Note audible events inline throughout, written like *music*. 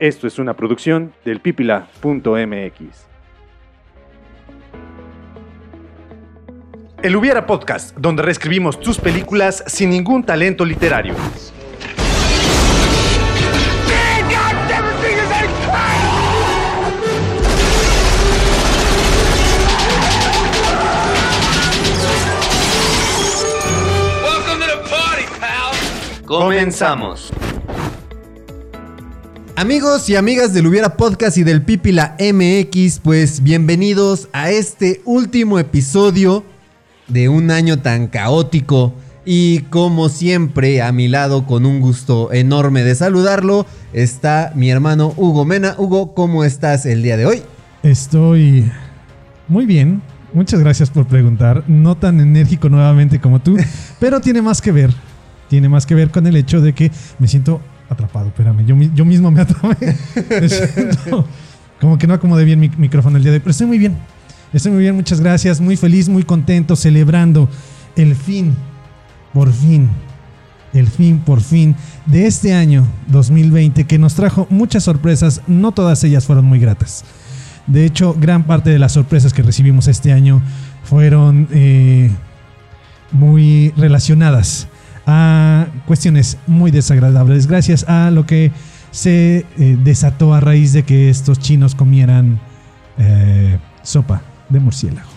Esto es una producción del pipila.mx. El Hubiera Podcast, donde reescribimos tus películas sin ningún talento literario. Comenzamos. Amigos y amigas del Hubiera Podcast y del Pipila MX, pues bienvenidos a este último episodio de un año tan caótico. Y como siempre, a mi lado, con un gusto enorme de saludarlo, está mi hermano Hugo Mena. Hugo, ¿cómo estás el día de hoy? Estoy muy bien. Muchas gracias por preguntar. No tan enérgico nuevamente como tú, *laughs* pero tiene más que ver. Tiene más que ver con el hecho de que me siento atrapado. Espérame, yo, yo mismo me atrapé. *laughs* Como que no acomodé bien mi micrófono el día de hoy, pero estoy muy bien. Estoy muy bien, muchas gracias. Muy feliz, muy contento, celebrando el fin, por fin, el fin, por fin, de este año 2020 que nos trajo muchas sorpresas. No todas ellas fueron muy gratas. De hecho, gran parte de las sorpresas que recibimos este año fueron eh, muy relacionadas a cuestiones muy desagradables, gracias a lo que se eh, desató a raíz de que estos chinos comieran eh, sopa de murciélago.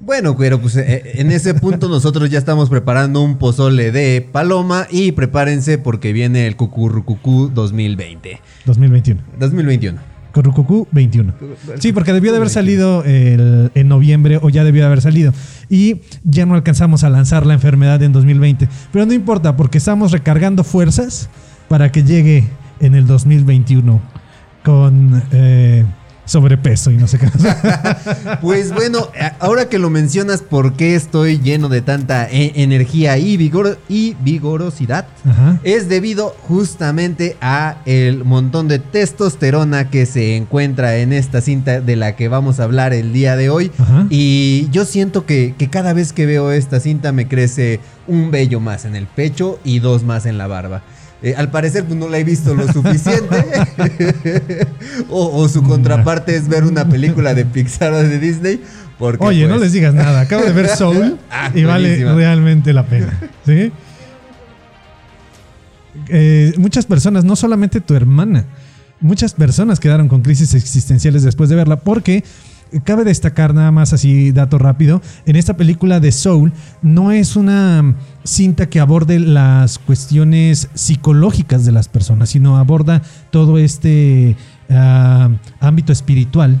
Bueno, pero pues eh, en ese punto *laughs* nosotros ya estamos preparando un pozole de paloma y prepárense porque viene el Cucurrucucú 2020. 2021. 2021. Currucucú 21. Sí, porque debió de haber salido el- en noviembre o ya debió de haber salido. Y ya no alcanzamos a lanzar la enfermedad en 2020. Pero no importa, porque estamos recargando fuerzas para que llegue en el 2021 con eh, sobrepeso y no sé qué. *laughs* Pues bueno, ahora que lo mencionas, ¿por qué estoy lleno de tanta e- energía y, vigor y vigorosidad? Ajá. Es debido justamente a el montón de testosterona que se encuentra en esta cinta de la que vamos a hablar el día de hoy. Ajá. Y yo siento que, que cada vez que veo esta cinta me crece un vello más en el pecho y dos más en la barba. Eh, al parecer pues, no la he visto lo suficiente. *laughs* o, o su contraparte es ver una película de *laughs* Pixar o de Disney. Porque, Oye, no pues, les digas nada. Acabo de ver *laughs* Soul Ah, y vale realmente la pena. ¿Sí? Eh, muchas personas, no solamente tu hermana, muchas personas quedaron con crisis existenciales después de verla porque cabe destacar nada más así dato rápido, en esta película de Soul no es una cinta que aborde las cuestiones psicológicas de las personas, sino aborda todo este ah, ámbito espiritual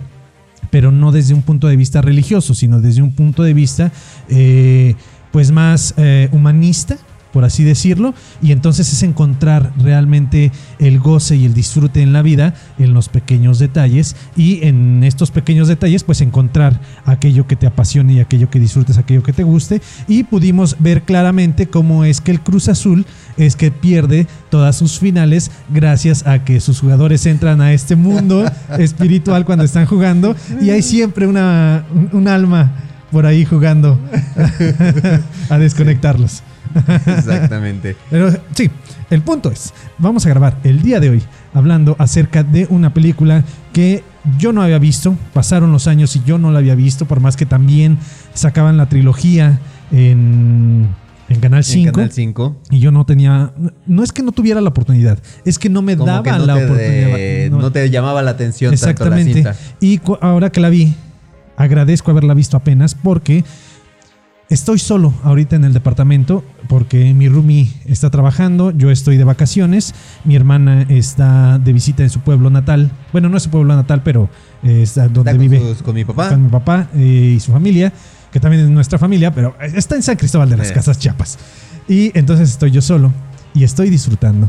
pero no desde un punto de vista religioso, sino desde un punto de vista eh, pues más eh, humanista, por así decirlo, y entonces es encontrar realmente el goce y el disfrute en la vida en los pequeños detalles y en estos pequeños detalles pues encontrar aquello que te apasione y aquello que disfrutes, aquello que te guste y pudimos ver claramente cómo es que el Cruz Azul es que pierde todas sus finales gracias a que sus jugadores entran a este mundo *laughs* espiritual cuando están jugando y hay siempre una, un, alma por ahí jugando *laughs* *laughs* a desconectarlos. *laughs* Exactamente. Pero sí, el punto es, vamos a grabar el día de hoy hablando acerca de una película que yo no había visto, pasaron los años y yo no la había visto, por más que también sacaban la trilogía en, en Canal En 5. Canal 5. Y yo no tenía, no es que no tuviera la oportunidad, es que no me Como no la te, oportunidad. de- No. no te llamaba la atención tanto la Exactamente. cinta. Y ahora que la vi, agradezco haberla visto apenas porque estoy solo ahorita en el departamento porque mi roomie está trabajando, yo estoy de vacaciones, mi hermana está de visita en su pueblo natal. Bueno, no es su pueblo natal, pero eh, está donde Está con, vive sus- con mi papá. con mi papá eh, y su familia, que también es nuestra familia, pero está en San Cristóbal de las. Casas Chiapas. Y entonces estoy yo solo y estoy disfrutando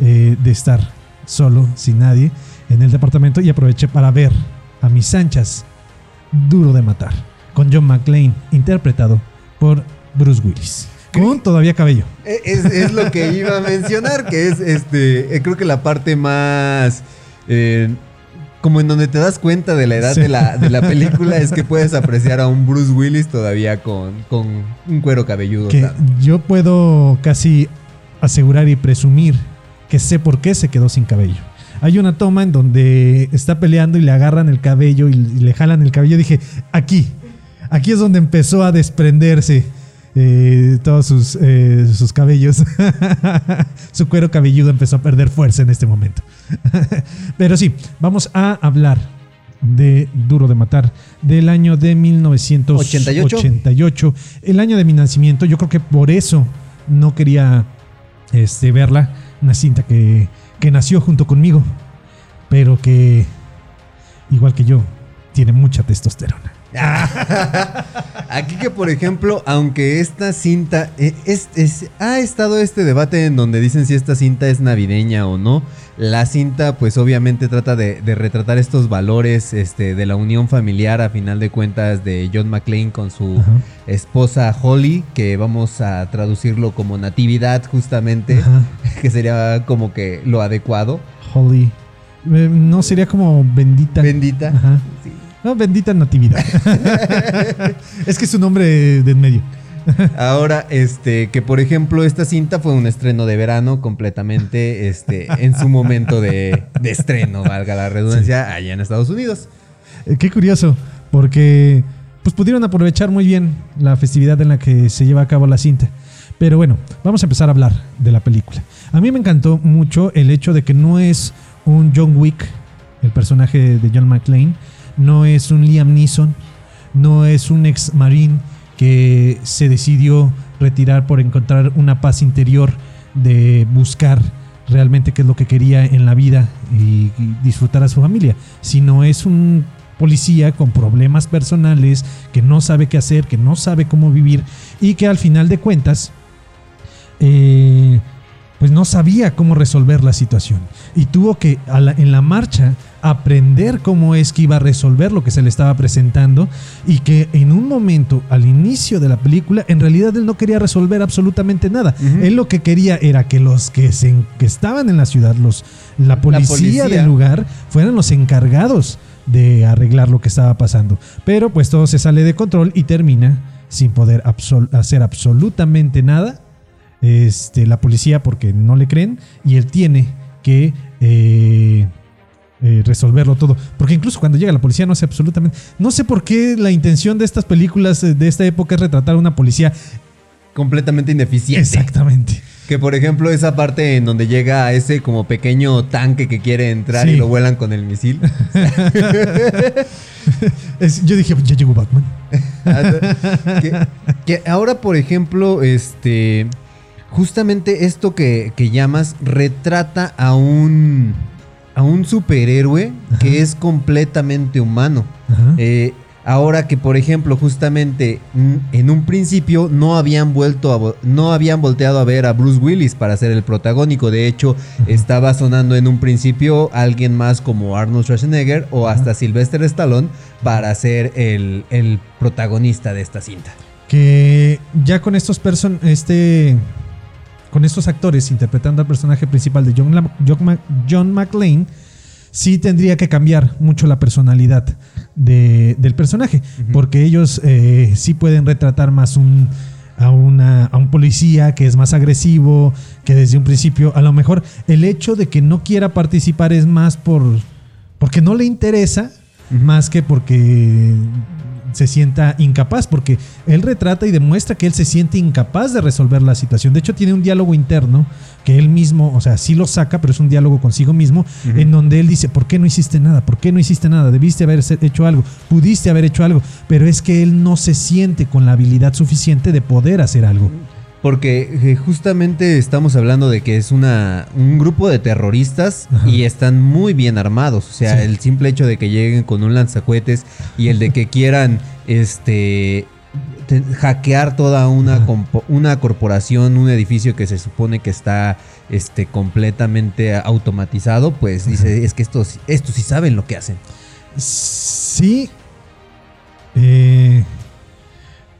eh, de estar solo, sin nadie, en el departamento y aproveché para ver a mis anchas Duro de Matar, con John McClane, interpretado por Bruce Willis. Con todavía cabello. Eh, Es, es lo que iba a mencionar, que es este, eh, creo que la parte más... eh, como en donde te das cuenta de la edad Sí. de, la, de la película *laughs* es que puedes apreciar a un Bruce Willis todavía con, con un cuero cabelludo. Que yo puedo casi asegurar y presumir que sé por qué se quedó sin cabello. hay una toma en donde está peleando y le agarran el cabello y le jalan el cabello. Dije, aquí, aquí es donde empezó a desprenderse eh, todos sus, eh, sus cabellos. *laughs* Su cuero cabelludo empezó a perder fuerza en este momento. *laughs* Pero sí, vamos a hablar de Duro de Matar, del año de 1988, el año de mi nacimiento. Yo creo que por eso no quería este, verla, una cinta que, que nació junto conmigo, pero que, igual que yo, tiene mucha testosterona. *laughs* Aquí que, por ejemplo, aunque esta cinta. eh, es- es- ha estado este debate en donde dicen si esta cinta es navideña o no. La cinta, pues obviamente trata de, de retratar estos valores este, de la unión familiar, a final de cuentas, de John McClane con su Ajá. esposa Holly, que vamos a traducirlo como natividad, justamente, Ajá. *laughs* que sería como que lo adecuado. Holly. Eh, No sería como bendita. Bendita. Ajá. Sí. No, bendita natividad. *laughs* es que es un nombre de en medio. Ahora, este, que por ejemplo, esta cinta fue un estreno de verano completamente, este, en su momento de, de estreno, valga la redundancia, allá en Estados Unidos. Eh, Qué curioso, porque pues pudieron aprovechar muy bien la festividad en la que se lleva a cabo la cinta. Pero bueno, vamos a empezar a hablar de la película. A mí me encantó mucho el hecho de que no es un John Wick, el personaje de John McClane, no es un Liam Neeson, no es un ex marín que se decidió retirar por encontrar una paz interior de buscar realmente qué es lo que quería en la vida y, disfrutar a su familia, sino es un policía con problemas personales que no sabe qué hacer, que no sabe cómo vivir y que al final de cuentas eh, pues no sabía cómo resolver la situación. Y tuvo que la- en la marcha aprender cómo es que iba a resolver lo que se le estaba presentando y que en un momento al inicio de la película en realidad él no quería resolver absolutamente nada. Él lo que quería era que los que, se, que estaban en la ciudad los la policía, policía. del lugar fueran los encargados de arreglar lo que estaba pasando. Pero pues todo se sale de control y termina sin poder absol- hacer absolutamente nada este, la policía porque no le creen y él tiene que eh, eh, resolverlo todo. Porque incluso cuando llega la policía no sé absolutamente... No sé por qué la intención de estas películas eh, de esta época es retratar a una policía. Completamente ineficiente. Exactamente. Que por ejemplo, esa parte en donde llega ese como pequeño tanque que quiere entrar Sí. y lo vuelan con el misil. *laughs* Es- yo dije, ya llegó Batman. *laughs* que, que ahora, por ejemplo, este. Justamente esto que, que llamas retrata a un. a un superhéroe que es completamente humano. Eh, ahora que, por ejemplo, justamente en un principio no habían vuelto a no habían volteado a ver a Bruce Willis para ser el protagónico. De hecho, estaba sonando en un principio alguien más como Arnold Schwarzenegger o hasta Sylvester Stallone para ser el, el protagonista de esta cinta. que ya con estos person este con estos actores interpretando al personaje principal de John, La- John, McClane sí tendría que cambiar mucho la personalidad de- del personaje porque ellos eh, sí pueden retratar más un a, una, a un policía que es más agresivo, que desde un principio, a lo mejor el hecho de que no quiera participar es más por porque no le interesa, más que porque se sienta incapaz, porque él retrata y demuestra que él se siente incapaz de resolver la situación. De hecho, tiene un diálogo interno que él mismo, o sea, sí lo saca, pero es un diálogo consigo mismo, en donde él dice, ¿por qué no hiciste nada? ¿Por qué no hiciste nada? Debiste haber hecho algo, pudiste haber hecho algo, pero es que él no se siente con la habilidad suficiente de poder hacer algo. Porque eh, justamente estamos hablando de que es una un grupo de terroristas Ajá. y están muy bien armados. O sea, Sí. el simple hecho de que lleguen con un lanzacohetes y el de que quieran este te- hackear toda una, compo- una corporación, un edificio que se supone que está este, completamente automatizado, pues dice, es que estos, estos sí saben lo que hacen. Sí. Eh,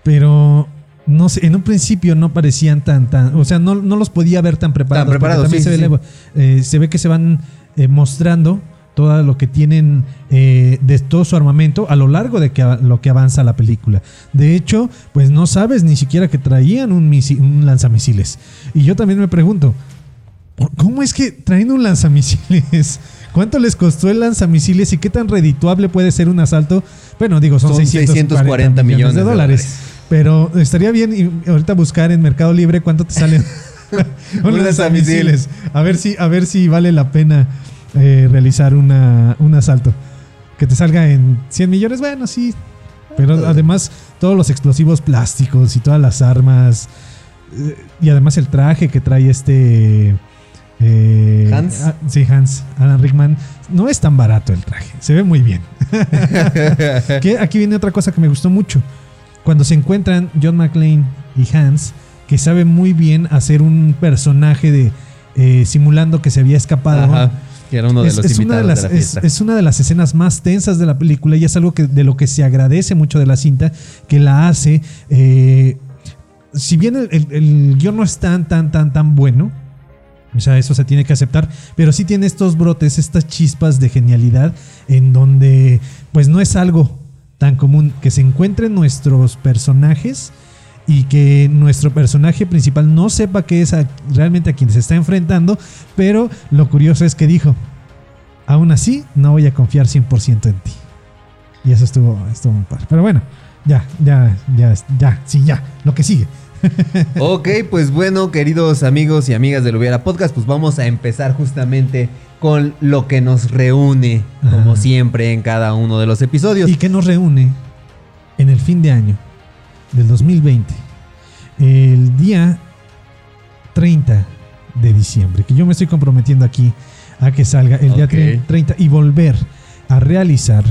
pero no sé, en un principio no parecían tan, tan, o sea, no, no los podía ver tan preparados. Tan preparados, también sí, se, sí, ve, eh, se ve que se van eh, mostrando todo lo que tienen eh, de todo su armamento a lo largo de que, lo que avanza la película. De hecho, pues no sabes ni siquiera que traían un, misi- un lanzamisiles. Y yo también me pregunto, ¿por- ¿cómo es que trayendo un lanzamisiles *laughs* ¿Cuánto les costó el lanzamisiles y qué tan redituable puede ser un asalto? Bueno, digo, son, Son 640 640 millones, de millones de dólares. dólares. Pero estaría bien y- ahorita buscar en Mercado Libre cuánto te sale *laughs* un Un lanzamisiles. A ver si, a ver si vale la pena eh, realizar una, un asalto. Que te salga en 100 millones, bueno, sí. Pero además, todos los explosivos plásticos y todas las armas. eh, y además el traje que trae este. eh, Hans. ah, sí, Hans. Alan Rickman. No es tan barato el traje. Se ve muy bien. *laughs* *laughs* que aquí viene otra cosa que me gustó mucho. Cuando se encuentran John McClane y Hans, que sabe muy bien hacer un personaje de eh, simulando que se había escapado. Ajá, que era uno de Es- los es una de de, las- es- fiesta. es una de las escenas más tensas de la película y es algo que, de lo que se agradece mucho de la cinta, que la hace. eh, si bien el, el- el guion no es tan, tan, tan, tan bueno, o sea, eso se tiene que aceptar, pero sí tiene estos brotes, estas chispas de genialidad en donde, pues no es algo tan común que se encuentren nuestros personajes y que nuestro personaje principal no sepa qué es realmente a quien se está enfrentando, pero lo curioso es que dijo, aún así no voy a confiar 100% en ti. Y eso estuvo, estuvo muy padre. Pero bueno, ya, ya, ya, ya, sí, ya, lo que sigue. Ok, pues bueno, queridos amigos y amigas del Hubiera Podcast, pues vamos a empezar justamente con lo que nos reúne, como siempre, en cada uno de los episodios. Y que nos reúne en el fin de año del 2020, el día 30 de diciembre, que yo me estoy comprometiendo aquí a que salga el día Ok. 30 y volver a realizar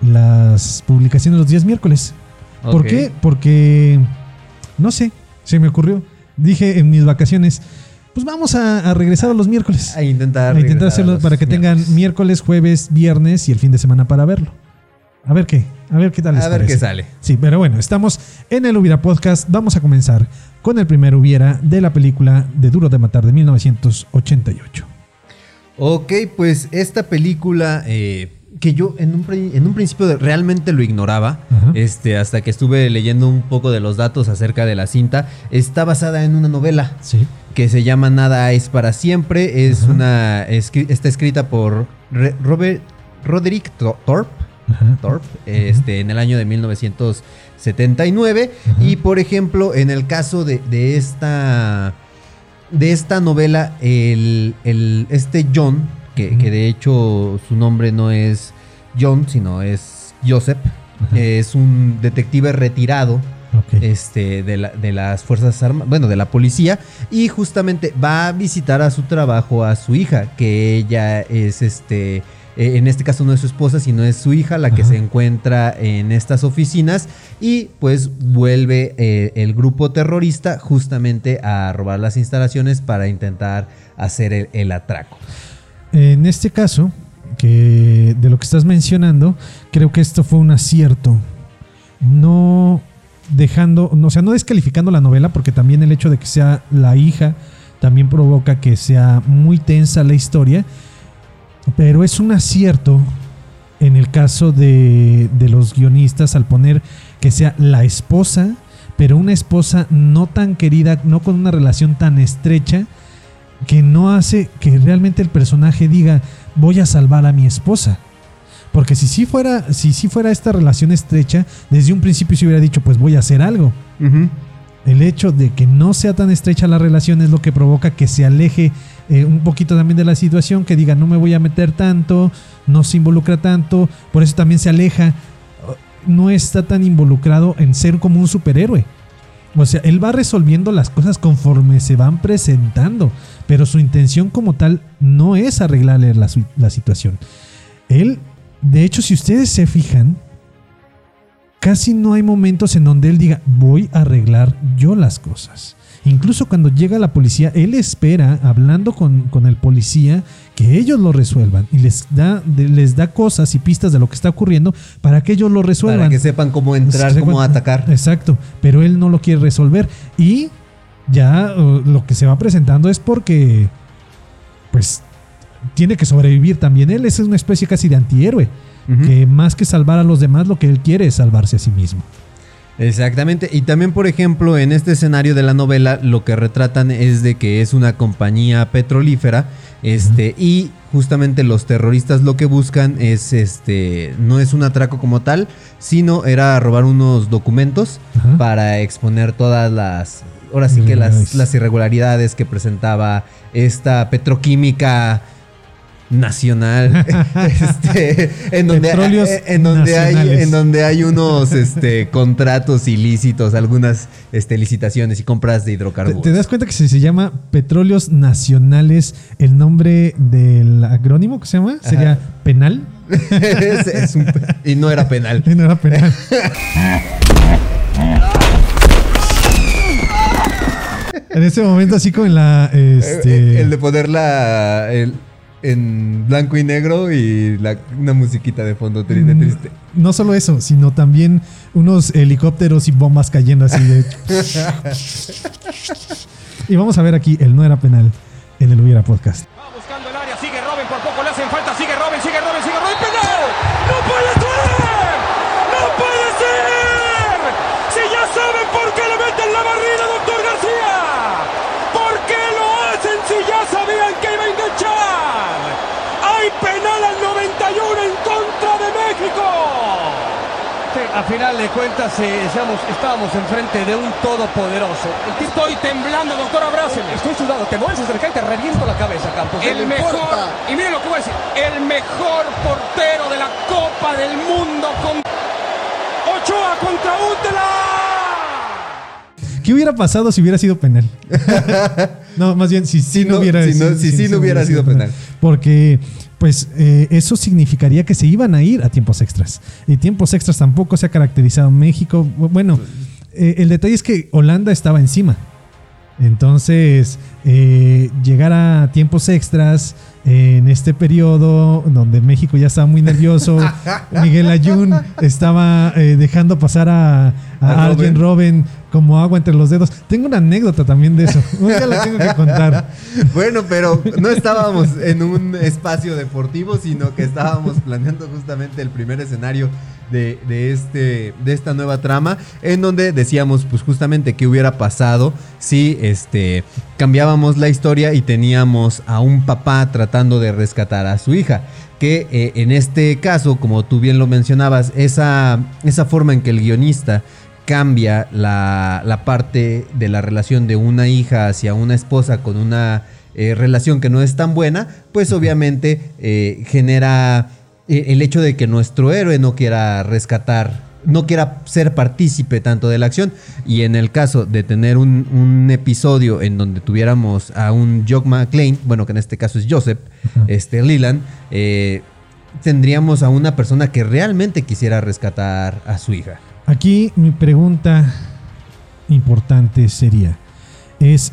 las publicaciones los días miércoles. ¿Por qué? Porque, no sé, se me ocurrió. Dije en mis vacaciones, pues vamos a, a regresar a los miércoles. A intentar, A intentar hacerlo para que tengan miércoles. miércoles, jueves, viernes y el fin de semana para verlo. A ver qué, a ver qué tal les A ver qué sale. Sí, pero bueno, estamos en el Hubiera Podcast. Vamos a comenzar con el primer Hubiera de la película de Duro de Matar de 1988. Ok, pues esta película eh, que yo en un, en un principio de- realmente lo ignoraba, Ajá. este, hasta que estuve leyendo un poco de los datos acerca de la cinta, está basada en una novela Sí. Que se llama Nada es para siempre. Es una escri- está escrita por Re- Robert Roderick Thor- Thorpe, este, en el año de 1979. Ajá. Y por ejemplo, en el caso de, de esta de esta novela, el, el- este John, que, que de hecho su nombre no es John, sino es Joseph, Ajá. es un detective retirado Este, de, la- de las Fuerzas Armadas, bueno, de la policía, y justamente va a visitar a su trabajo a su hija, que ella es, este, eh, en este caso no es su esposa, sino es su hija la que Ajá. se encuentra en estas oficinas, y pues vuelve eh, el grupo terrorista justamente a robar las instalaciones para intentar hacer el, el atraco. En este caso, que de lo que estás mencionando, creo que esto fue un acierto. No dejando, o sea, no descalificando la novela, porque también el hecho de que sea la hija también provoca que sea muy tensa la historia. Pero es un acierto en el caso de, de los guionistas al poner que sea la esposa, pero una esposa no tan querida, no con una relación tan estrecha, que no hace que realmente el personaje diga voy a salvar a mi esposa. Porque si sí fuera, si sí fuera esta relación estrecha, desde un principio se hubiera dicho pues voy a hacer algo. El hecho de que no sea tan estrecha la relación es lo que provoca que se aleje eh, un poquito también de la situación, que diga no me voy a meter tanto, no se involucra tanto, por eso también se aleja, no está tan involucrado en ser como un superhéroe. O sea, él va resolviendo las cosas conforme se van presentando, pero su intención como tal no es arreglarle la, situación. Él, de hecho, si ustedes se fijan, casi no hay momentos en donde él diga, voy a arreglar yo las cosas. Incluso cuando llega la policía, él espera, hablando con, con el policía, que ellos lo resuelvan y les da, les da cosas y pistas de lo que está ocurriendo para que ellos lo resuelvan. Para que sepan cómo entrar, cómo atacar. Exacto, pero él no lo quiere resolver. Y ya uh, lo que se va presentando es porque, pues, tiene que sobrevivir también. Él es una especie casi de antihéroe, que más que salvar a los demás, lo que él quiere es salvarse a sí mismo. Exactamente. Y también, por ejemplo, en este escenario de la novela, lo que retratan es de que es una compañía petrolífera. Este, y justamente los terroristas lo que buscan es este no es un atraco como tal, sino era robar unos documentos para exponer todas las ahora sí que las, las irregularidades que presentaba esta petroquímica nacional *laughs* este, en donde, Petróleos eh, en donde hay en donde hay unos este contratos ilícitos algunas este licitaciones y compras de ¿Te, hidrocarburos te das cuenta que si se llama Petróleos Nacionales, el nombre del acrónimo que se llama sería penal? *laughs* Es- es un- y no era penal *laughs* No era penal. en ese momento, así como en la. Este, Eh, el de ponerla el- en blanco y negro y la- una musiquita de fondo triste Mm, triste No solo eso, sino también unos helicópteros y bombas cayendo así de. *laughs* y vamos a ver aquí el no era penal en el Hubiera Podcast. A final de cuentas eh, seamos- estábamos enfrente de un todopoderoso. El tipo- Estoy temblando, doctor, abrázeme. Estoy sudado, te mueves acercar y te reviento la cabeza, Campos. El mejor, y miren lo que voy a decir, el mejor portero de la Copa del Mundo con Ochoa contra Útela. ¿Qué hubiera pasado si hubiera sido penal? *laughs* no, más bien, si, si no, no- hubiera si no- si sí no hubiera sido penal. Porque, pues, eh, eso significaría que se iban a ir a tiempos extras. Y tiempos extras tampoco se ha caracterizado México. Bueno, eh, el detalle es que Holanda estaba encima. Entonces, eh, llegar a tiempos extras en este periodo donde México ya estaba muy nervioso, *laughs* Miguel Ayun estaba eh, dejando pasar a, a A alguien, Robin, como agua entre los dedos. Tengo una anécdota también de eso. Un día la tengo que contar. *laughs* Bueno, pero no estábamos en un espacio deportivo, sino que estábamos planeando justamente el primer escenario de, de este, de esta nueva trama, en donde decíamos, pues justamente qué hubiera pasado si este, cambiábamos la historia y teníamos a un papá tratando de rescatar a su hija. Que eh, en este caso, como tú bien lo mencionabas, esa, esa forma en que el guionista cambia la, la parte de la relación de una hija hacia una esposa con una eh, relación que no es tan buena, pues obviamente eh, genera el hecho de que nuestro héroe no quiera rescatar, no quiera ser partícipe tanto de la acción. Y en el caso de tener un, un episodio en donde tuviéramos a un Jock McClane, bueno, que en este caso es Joseph, este Leland, eh, tendríamos a una persona que realmente quisiera rescatar a su hija. Aquí mi pregunta importante sería, es,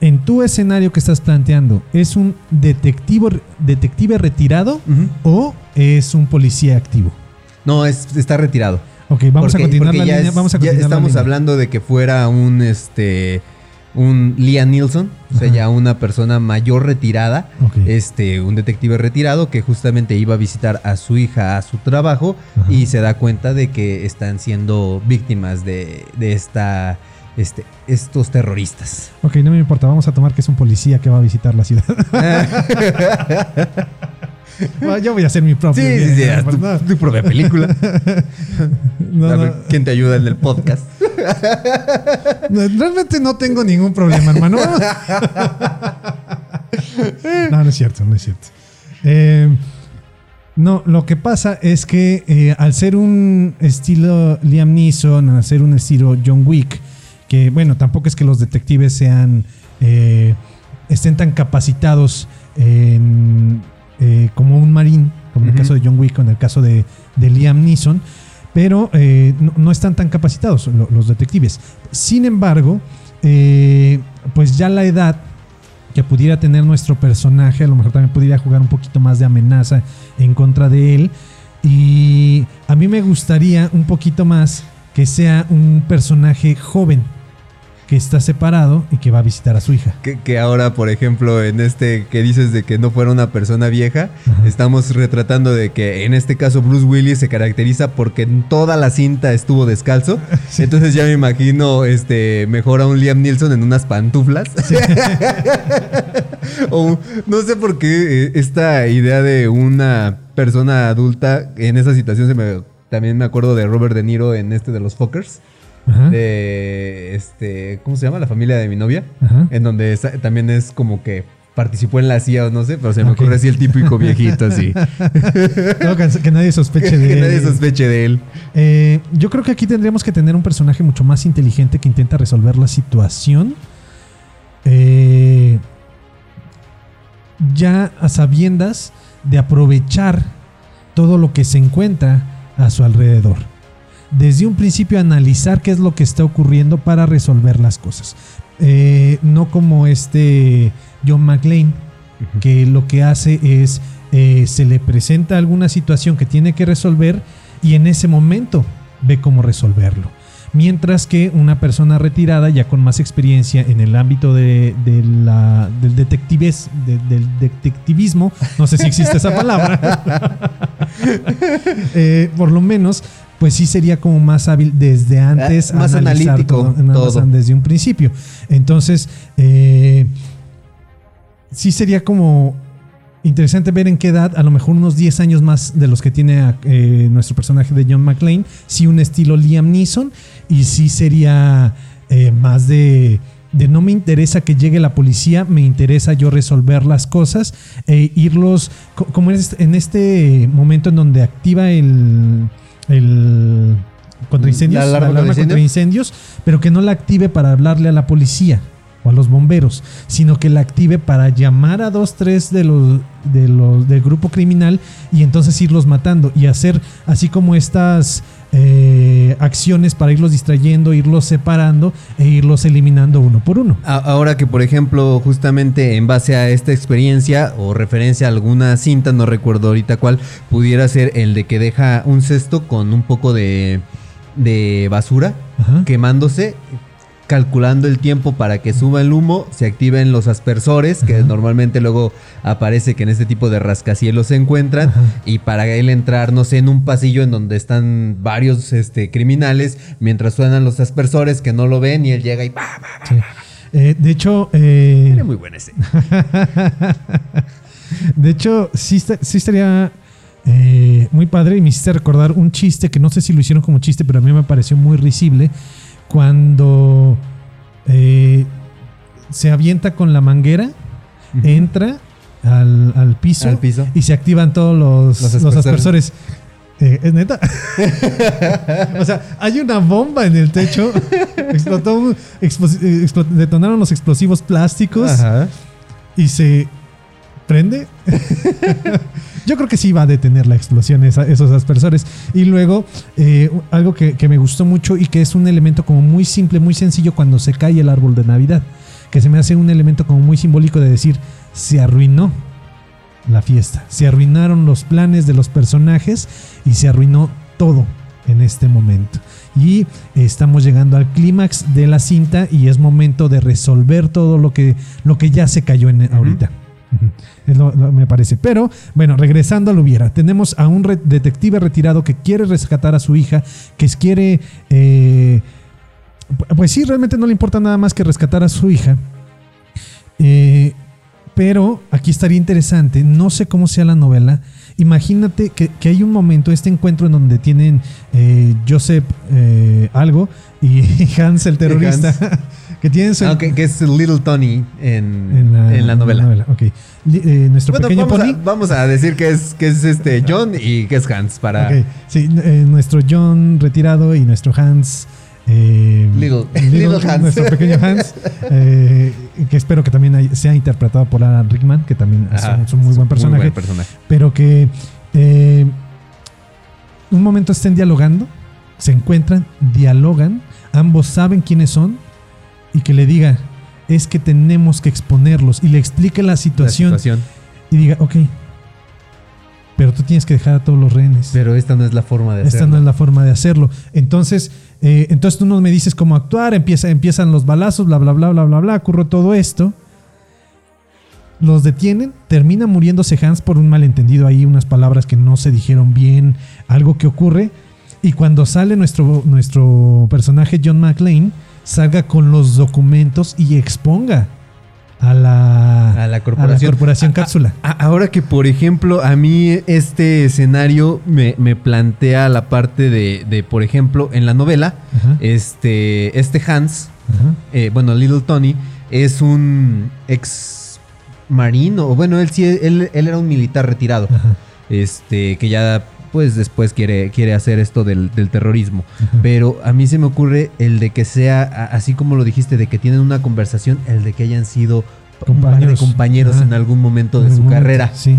en tu escenario que estás planteando, ¿es un detective, detective retirado o es un policía activo? No, es, está retirado. Ok, vamos Porque- a continuar la ya línea. es- vamos a ya continuar la estamos línea. hablando de que fuera un este un Liam Nielsen, o sea, ya una persona mayor retirada, este, un detective retirado que justamente iba a visitar a su hija a su trabajo Ajá. y se da cuenta de que están siendo víctimas de, de esta este, estos terroristas. Ok, no me importa, vamos a tomar que es un policía que va a visitar la ciudad. *laughs* *laughs* *laughs* Bueno, Yo voy a hacer mi propio. Sí, sí, sí, haz tu, propia película. *laughs* no, a ver no. quién te ayuda en el podcast. *laughs* Realmente no tengo ningún problema, hermano. No, no es cierto, no es cierto. Eh, no, lo que pasa es que eh, al ser un estilo Liam Neeson, al ser un estilo John Wick, que bueno, tampoco es que los detectives sean eh, estén tan capacitados en, eh, como un marín, como en el caso de John Wick o en el caso de, de Liam Neeson, pero eh, no, no están tan capacitados lo- los detectives. Sin embargo, eh, pues ya la edad que pudiera tener nuestro personaje, a lo mejor también pudiera jugar un poquito más de amenaza en contra de él. Y a mí me gustaría un poquito más que sea un personaje joven, que está separado y que va a visitar a su hija. Que, que ahora, por ejemplo, en este que dices de que no fuera una persona vieja, Ajá. estamos retratando de que en este caso Bruce Willis se caracteriza porque en toda la cinta estuvo descalzo. *laughs* Sí. Entonces ya me imagino este mejor a un Liam Neeson en unas pantuflas. *laughs* o no sé por qué eh, esta idea de una persona adulta en esa situación se me también me acuerdo de Robert De Niro en este de los Fockers Ajá. de este ¿cómo se llama? La familia de mi novia, Ajá. en donde también es como que participó en la CIA o no sé, pero se me Ok. ocurre así el típico viejito así. *laughs* No, que, nadie sospeche de *laughs* que nadie él. sospeche de él. Eh, yo creo que aquí tendríamos que tener un personaje mucho más inteligente que intenta resolver la situación. Eh, ya a sabiendas de aprovechar todo lo que se encuentra a su alrededor. Desde un principio analizar qué es lo que está ocurriendo para resolver las cosas. Eh, no como este John McClane, que lo que hace es eh, se le presenta alguna situación que tiene que resolver y en ese momento ve cómo resolverlo. Mientras que una persona retirada, ya con más experiencia en el ámbito de, de la, del, detectives, de- del detectivismo, no sé si existe esa palabra, *laughs* eh, por lo menos, pues sí sería como más hábil desde antes. Ah, más analítico, más todo. desde un principio. Entonces, eh, sí sería como interesante ver en qué edad, a lo mejor unos 10 años más de los que tiene eh, nuestro personaje de John McClane, sí un estilo Liam Neeson y sí sería eh, más de, de no me interesa que llegue la policía, me interesa yo resolver las cosas e irlos, co- como es en este momento en donde activa el... el contra incendios, ¿La alarma contra contra incendios, pero que no la active para hablarle a la policía o a los bomberos, sino que la active para llamar a dos, tres de los, de los del grupo criminal y entonces irlos matando y hacer así como estas eh, acciones para irlos distrayendo, irlos separando e irlos eliminando uno por uno. Ahora que, por ejemplo, justamente en base a esta experiencia o referencia a alguna cinta, no recuerdo ahorita cuál, pudiera ser el de que deja un cesto con un poco de, de basura Ajá. quemándose, calculando el tiempo para que suba el humo, se activen los aspersores, que Ajá. normalmente luego aparece que en este tipo de rascacielos se encuentran, Ajá. y para él entrar, no sé, en un pasillo en donde están varios este, criminales, mientras suenan los aspersores que no lo ven, y él llega y... ¡pa, pa, pa! Sí. Eh, de hecho, eh, Era muy buena escena. *laughs* De hecho, sí, sí estaría eh, muy padre y me hiciste recordar un chiste que no sé si lo hicieron como chiste, pero a mí me pareció muy risible cuando eh, se avienta con la manguera, entra al, al piso, Al piso. y se activan todos los, Los los aspersores. Eh, ¿Es neta? *laughs* o sea, hay una bomba en el techo. Explotó, explos- eh, detonaron los explosivos plásticos Ajá. y se prende. *laughs* Yo creo que sí va a detener la explosión esos aspersores. Y luego, eh, algo que, que me gustó mucho y que es un elemento como muy simple, muy sencillo cuando se cae el árbol de Navidad. Que se me hace un elemento como muy simbólico de decir, se arruinó la fiesta. Se arruinaron los planes de los personajes y se arruinó todo en este momento. Y estamos llegando al clímax de la cinta y es momento de resolver todo lo que, lo que ya se cayó en ahorita. *laughs* Es lo- lo- me parece. Pero bueno, regresando a lo hubiera, tenemos a un re- detective retirado que quiere rescatar a su hija, que quiere... eh, pu- pues sí, realmente no le importa nada más que rescatar a su hija. Eh, pero aquí estaría interesante, no sé cómo sea la novela. Imagínate que, que hay un momento, este encuentro en donde tienen eh, Joseph eh, algo y *laughs* Hans el terrorista, *laughs* que tienen su... Ah, que, que es Little Tony en, en la, novela. eh, nuestro Bueno, pequeño vamos, pony. a, vamos a decir que es, que es este John y que es Hans para sí, eh, nuestro John retirado y nuestro Hans. eh, Little- Little Hans. Nuestro pequeño Hans. *laughs* que espero que también hay- sea interpretado por Alan Rickman, que también es, Ajá, un- es un muy buen personaje. buen personaje. pero que un momento estén dialogando, se encuentran, dialogan, ambos saben quiénes son y que le diga, es que tenemos que exponerlos y le explique la La situación, y diga, ok, pero tú tienes que dejar a todos los rehenes. Pero esta no es la forma de Esta hacerlo. no es la forma de hacerlo. Entonces, eh, entonces tú no me dices cómo actuar, empieza, empiezan los balazos, bla, bla, bla, bla, bla, bla, ocurre todo esto. Los detienen, termina muriéndose Hans por un malentendido ahí, unas palabras que no se dijeron bien, algo que ocurre. Y cuando sale nuestro, nuestro personaje John McClane, salga con los documentos y exponga a la, A la corporación. cápsula. a- ahora que, por ejemplo, a mí este escenario me, me plantea la parte de, de, por ejemplo, en la novela, Ajá. este, este Hans, eh, bueno, Little Tony, es un ex marino, bueno, él sí, él, él era un militar retirado, Ajá. este, que ya pues después quiere, quiere hacer esto del, del terrorismo. Pero a mí se me ocurre el de que sea, así como lo dijiste, de que tienen una conversación, el de que hayan sido un par de Compañeros. compañeros en algún momento de su momento, carrera. Sí.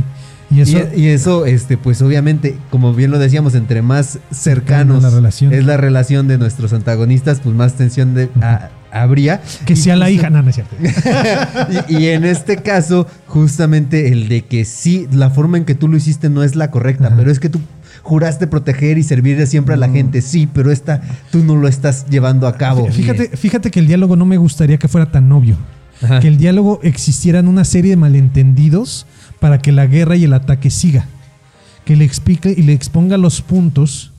Y eso, y, y eso, este, pues obviamente, como bien lo decíamos, entre más cercanos la relación. es la relación de nuestros antagonistas, pues más tensión de, a- habría. que sea la justo- hija, no, no es cierto. *laughs* y, y en este caso, justamente el de que sí, la forma en que tú lo hiciste no es la correcta, Ajá. pero es que tú juraste proteger y servir siempre a la gente, sí, pero esta tú no lo estás llevando a cabo. Fíjate, fíjate que el diálogo no me gustaría que fuera tan obvio. Ajá. Que el diálogo existieran una serie de malentendidos para que la guerra y el ataque siga. Que le explique y le exponga los puntos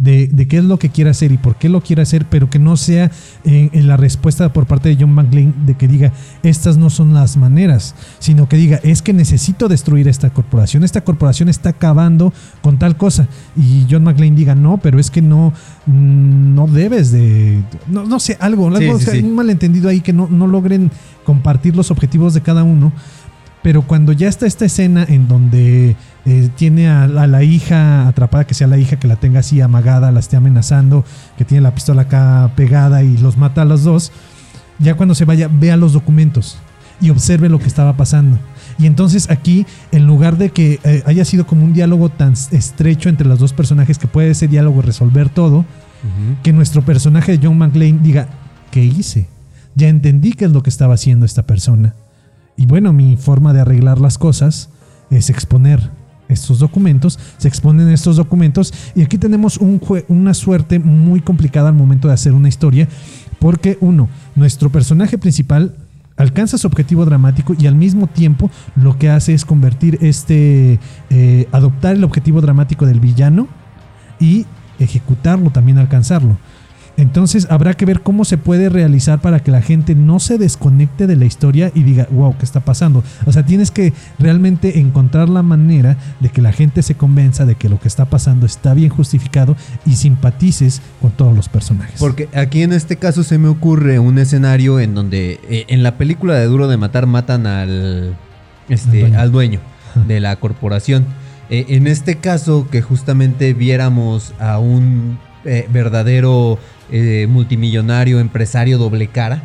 de, de qué es lo que quiere hacer y por qué lo quiere hacer, pero que no sea en, en la respuesta por parte de John McClane de que diga, estas no son las maneras, sino que diga, es que necesito destruir esta corporación, esta corporación está acabando con tal cosa. Y John McClane diga, no, pero es que no, mm, no debes de, no, no sé, algo, algo Sí, sí, o sea, sí. un malentendido ahí que no, no logren compartir los objetivos de cada uno. Pero cuando ya está esta escena en donde eh, tiene a, a la hija atrapada, que sea la hija que la tenga así amagada, la esté amenazando, que tiene la pistola acá pegada y los mata a los dos, ya cuando se vaya, vea los documentos y observe lo que estaba pasando. Y entonces aquí, en lugar de que eh, haya sido como un diálogo tan estrecho entre los dos personajes, que puede ese diálogo resolver todo, que nuestro personaje de John McClane diga, ¿qué hice? Ya entendí qué es lo que estaba haciendo esta persona. Y bueno, mi forma de arreglar las cosas es exponer estos documentos, se exponen estos documentos y aquí tenemos una suerte muy complicada al momento de hacer una historia, porque uno, nuestro personaje principal alcanza su objetivo dramático y al mismo tiempo lo que hace es convertir este, eh, adoptar el objetivo dramático del villano y ejecutarlo, también alcanzarlo. Entonces habrá que ver cómo se puede realizar para que la gente no se desconecte de la historia y diga, wow, ¿qué está pasando? O sea, tienes que realmente encontrar la manera de que la gente se convenza de que lo que está pasando está bien justificado y simpatices con todos los personajes. Porque aquí en este caso se me ocurre un escenario en donde eh, en la película de Duro de Matar matan al, este, Al dueño. al dueño de la corporación. Eh, en este caso que justamente viéramos a un eh, verdadero eh, multimillonario empresario doble cara,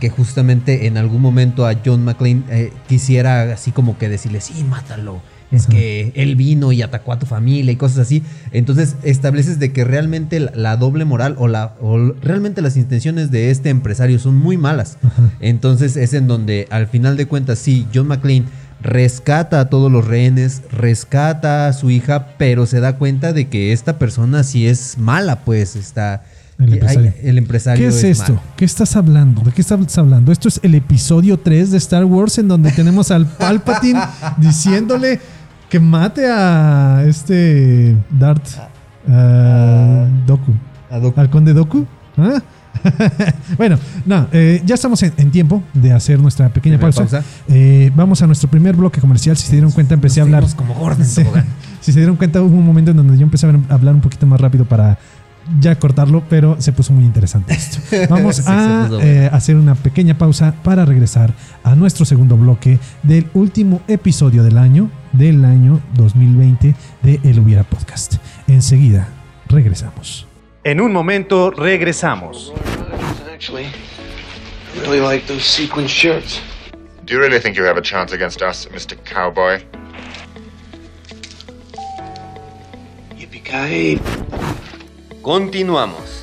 que justamente en algún momento a John McClane eh, quisiera así como que decirle, sí, mátalo. Es que él vino y atacó a tu familia y cosas así. Entonces estableces de que realmente la, la doble moral o, la, o realmente las intenciones de este empresario son muy malas. Entonces es en donde al final de cuentas sí, John McClane rescata a todos los rehenes, rescata a su hija, pero se da cuenta de que esta persona sí es mala, pues está... El empresario. ay, el empresario ¿Qué es, esto? malo. ¿Qué estás hablando? ¿De qué estás hablando? Esto es el episodio 3 de Star Wars en donde tenemos al Palpatine *laughs* diciéndole que mate a este Darth ah, Doku. A Doku. ¿Al conde Doku? ¿Ah? *laughs* bueno, no, eh, ya estamos en, en tiempo de hacer nuestra pequeña pausa. pausa. Eh, vamos a nuestro primer bloque comercial. Si se dieron cuenta, empecé a hablar. como gordo en *laughs* Sí. tobogán. si se dieron cuenta, hubo un momento en donde yo empecé a hablar un poquito más rápido para ya cortarlo, pero se puso muy interesante esto. *laughs* Vamos Sí, a bueno. eh, hacer una pequeña pausa para regresar a nuestro segundo bloque del último episodio del año, del año 2020 de El Hubiera Podcast. Enseguida regresamos. En un momento regresamos. Actually, I really like those sequin shirts. Do you really think you have a chance against us, Mr. Cowboy? Yippee-ki-yay. Continuamos.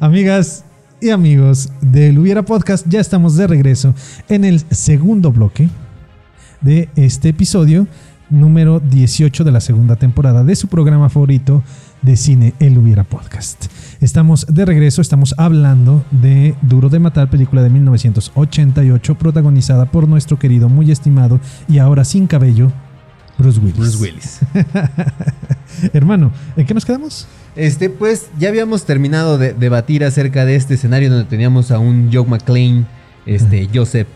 Amigas y amigos del Hubiera Podcast, ya estamos de regreso en el segundo bloque de este episodio número 18 de la segunda temporada de su programa favorito de cine El Hubiera Podcast. Estamos de regreso, estamos hablando de Duro de Matar, película de 1988, protagonizada por nuestro querido, muy estimado y ahora sin cabello, Bruce Willis. Bruce Willis. *laughs* Hermano, ¿en qué nos quedamos? Este, pues ya habíamos terminado de debatir acerca de este escenario donde teníamos a un Joe McClane, este, Joseph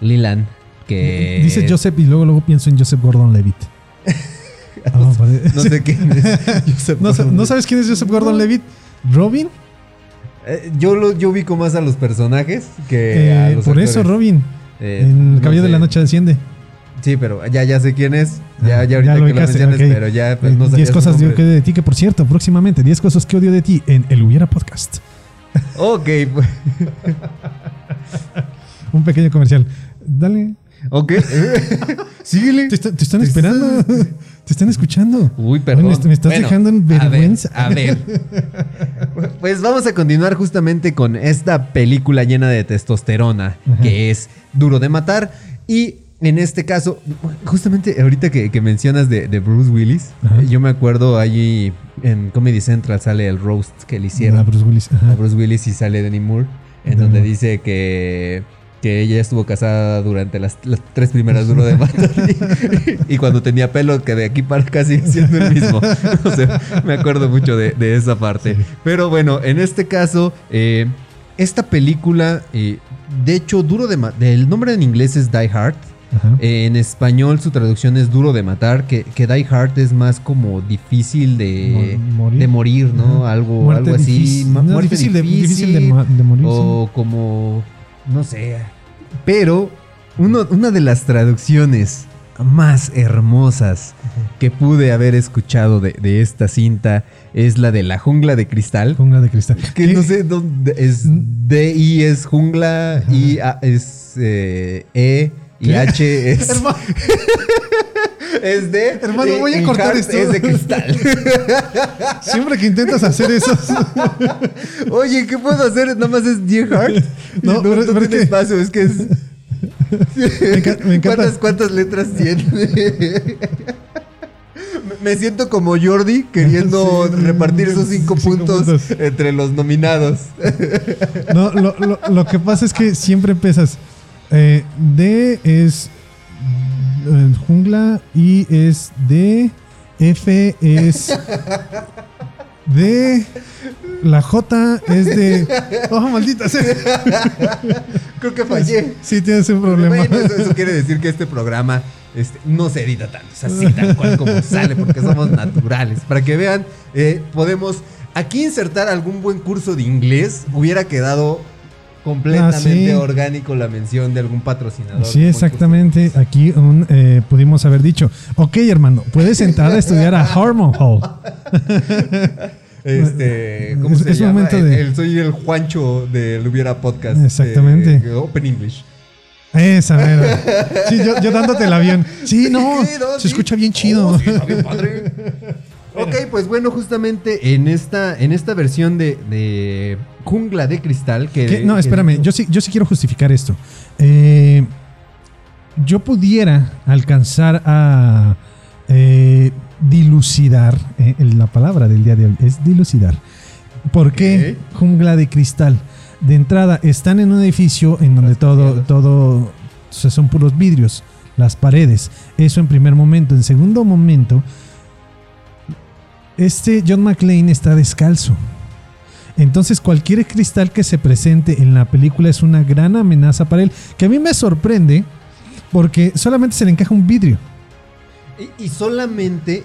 Leland, que... Dice Joseph y luego, luego pienso en Joseph Gordon-Levitt. *laughs* Ah, vale. No sé quién es *laughs* ¿No, Gordon- ¿no sabes quién es Joseph Gordon-Levitt? ¿Robin? Eh, yo, lo, yo ubico más a los personajes que a Eh, los por eso. Robin. Eh, en El no Cabello de la Noche desciende. Sí, pero ya, ya sé quién es. Ya, ya ahorita lo que lo mencionas, pero ya pues, no Eh, sabía 10 su cosas que odio de ti, que por cierto, próximamente 10 cosas que odio de ti en El Hubiera Podcast. Ok, pues, *laughs* Un pequeño comercial. Dale. ok. *laughs* Síguele. Te, está- te están esperando. *laughs* te están escuchando. Uy, perdón. Bueno, me estás Bueno, dejando en a ver, vergüenza. A ver, Pues vamos a continuar justamente con esta película llena de testosterona, Ajá. que es Duro de Matar. Y en este caso, justamente ahorita que, que mencionas de, de Bruce Willis, Ajá. eh, yo me acuerdo allí en Comedy Central sale el roast que le hicieron Ah, Bruce Willis. ajá. a Bruce Willis y sale Demi Moore, en Demi donde Moore. dice que, que ella estuvo casada durante las, las tres primeras duro de matar y, y cuando tenía pelo que de aquí para acá sigue siendo el mismo. *laughs* O sea, me acuerdo mucho de, de esa parte. Pero bueno, en este caso, eh, esta película, eh, de hecho, duro de matar, el nombre en inglés es Die Hard. Ajá. Eh, en español su traducción es duro de matar, que, que Die Hard es más como difícil de Mo- morir. de morir, ¿no? Ajá. Algo, Muerte algo así. No, muerte difícil de- difícil de ma- de morir, O como, no sé. Pero uno- una de las traducciones más hermosas que pude haber escuchado de, de esta cinta es la de La jungla de cristal. Jungla de cristal. Que ¿Qué? no sé dónde es D I es jungla, I A es eh, E y. *laughs* H es Hermano. *laughs* es de Hermano, voy a cortar esto. Es de cristal. *laughs* Siempre que intentas hacer eso. Oye, ¿qué puedo hacer? Nada más es Dear Heart. No, no, pero- no pero tiene espacio, es que es. Me enca- me encanta. ¿Cuántas, cuántas letras tiene? Me- Me siento como Jordi queriendo Sí, repartir esos cinco, cinco puntos, puntos. entre los nominados. No, lo, lo- lo que pasa es que siempre empiezas. Eh, D es eh, jungla, I es D, F es D, la J es de. *laughs* Oh, maldita sea. Creo que fallé. Sí, tienes un problema. Bueno, eso, eso quiere decir que este programa este, no se edita tanto, es así tal cual como sale, porque somos naturales. Para que vean, eh, podemos aquí insertar algún buen curso de inglés. Hubiera quedado completamente Ah, sí. orgánico la mención de algún patrocinador. Sí, exactamente. Aquí un, eh, pudimos haber dicho, ok hermano, puedes entrar a estudiar a Harmon Hall. *laughs* Este, ¿cómo Es- se es llama? momento El- de- el- soy el Juancho del Hubiera Podcast. Exactamente. eh, Open English. Esa, mera. Sí, yo, yo dándote el avión. Sí, *laughs* no, Sí, no, se sí. escucha bien chido. Oh, sí, está bien padre. *laughs* ok, pues bueno, justamente en esta, en esta versión de, de Jungla de Cristal que... ¿Qué? No, que- espérame, yo sí, yo sí quiero justificar esto. Eh, yo pudiera alcanzar a eh, dilucidar, eh, la palabra del día de hoy es dilucidar. ¿Por qué jungla de cristal? De entrada, están en un edificio en donde todo, todo, o sea, son puros vidrios, las paredes. Eso en primer momento. En segundo momento, este John McClane está descalzo. Entonces cualquier cristal que se presente en la película es una gran amenaza para él, que a mí me sorprende porque solamente se le encaja un vidrio. Y, y solamente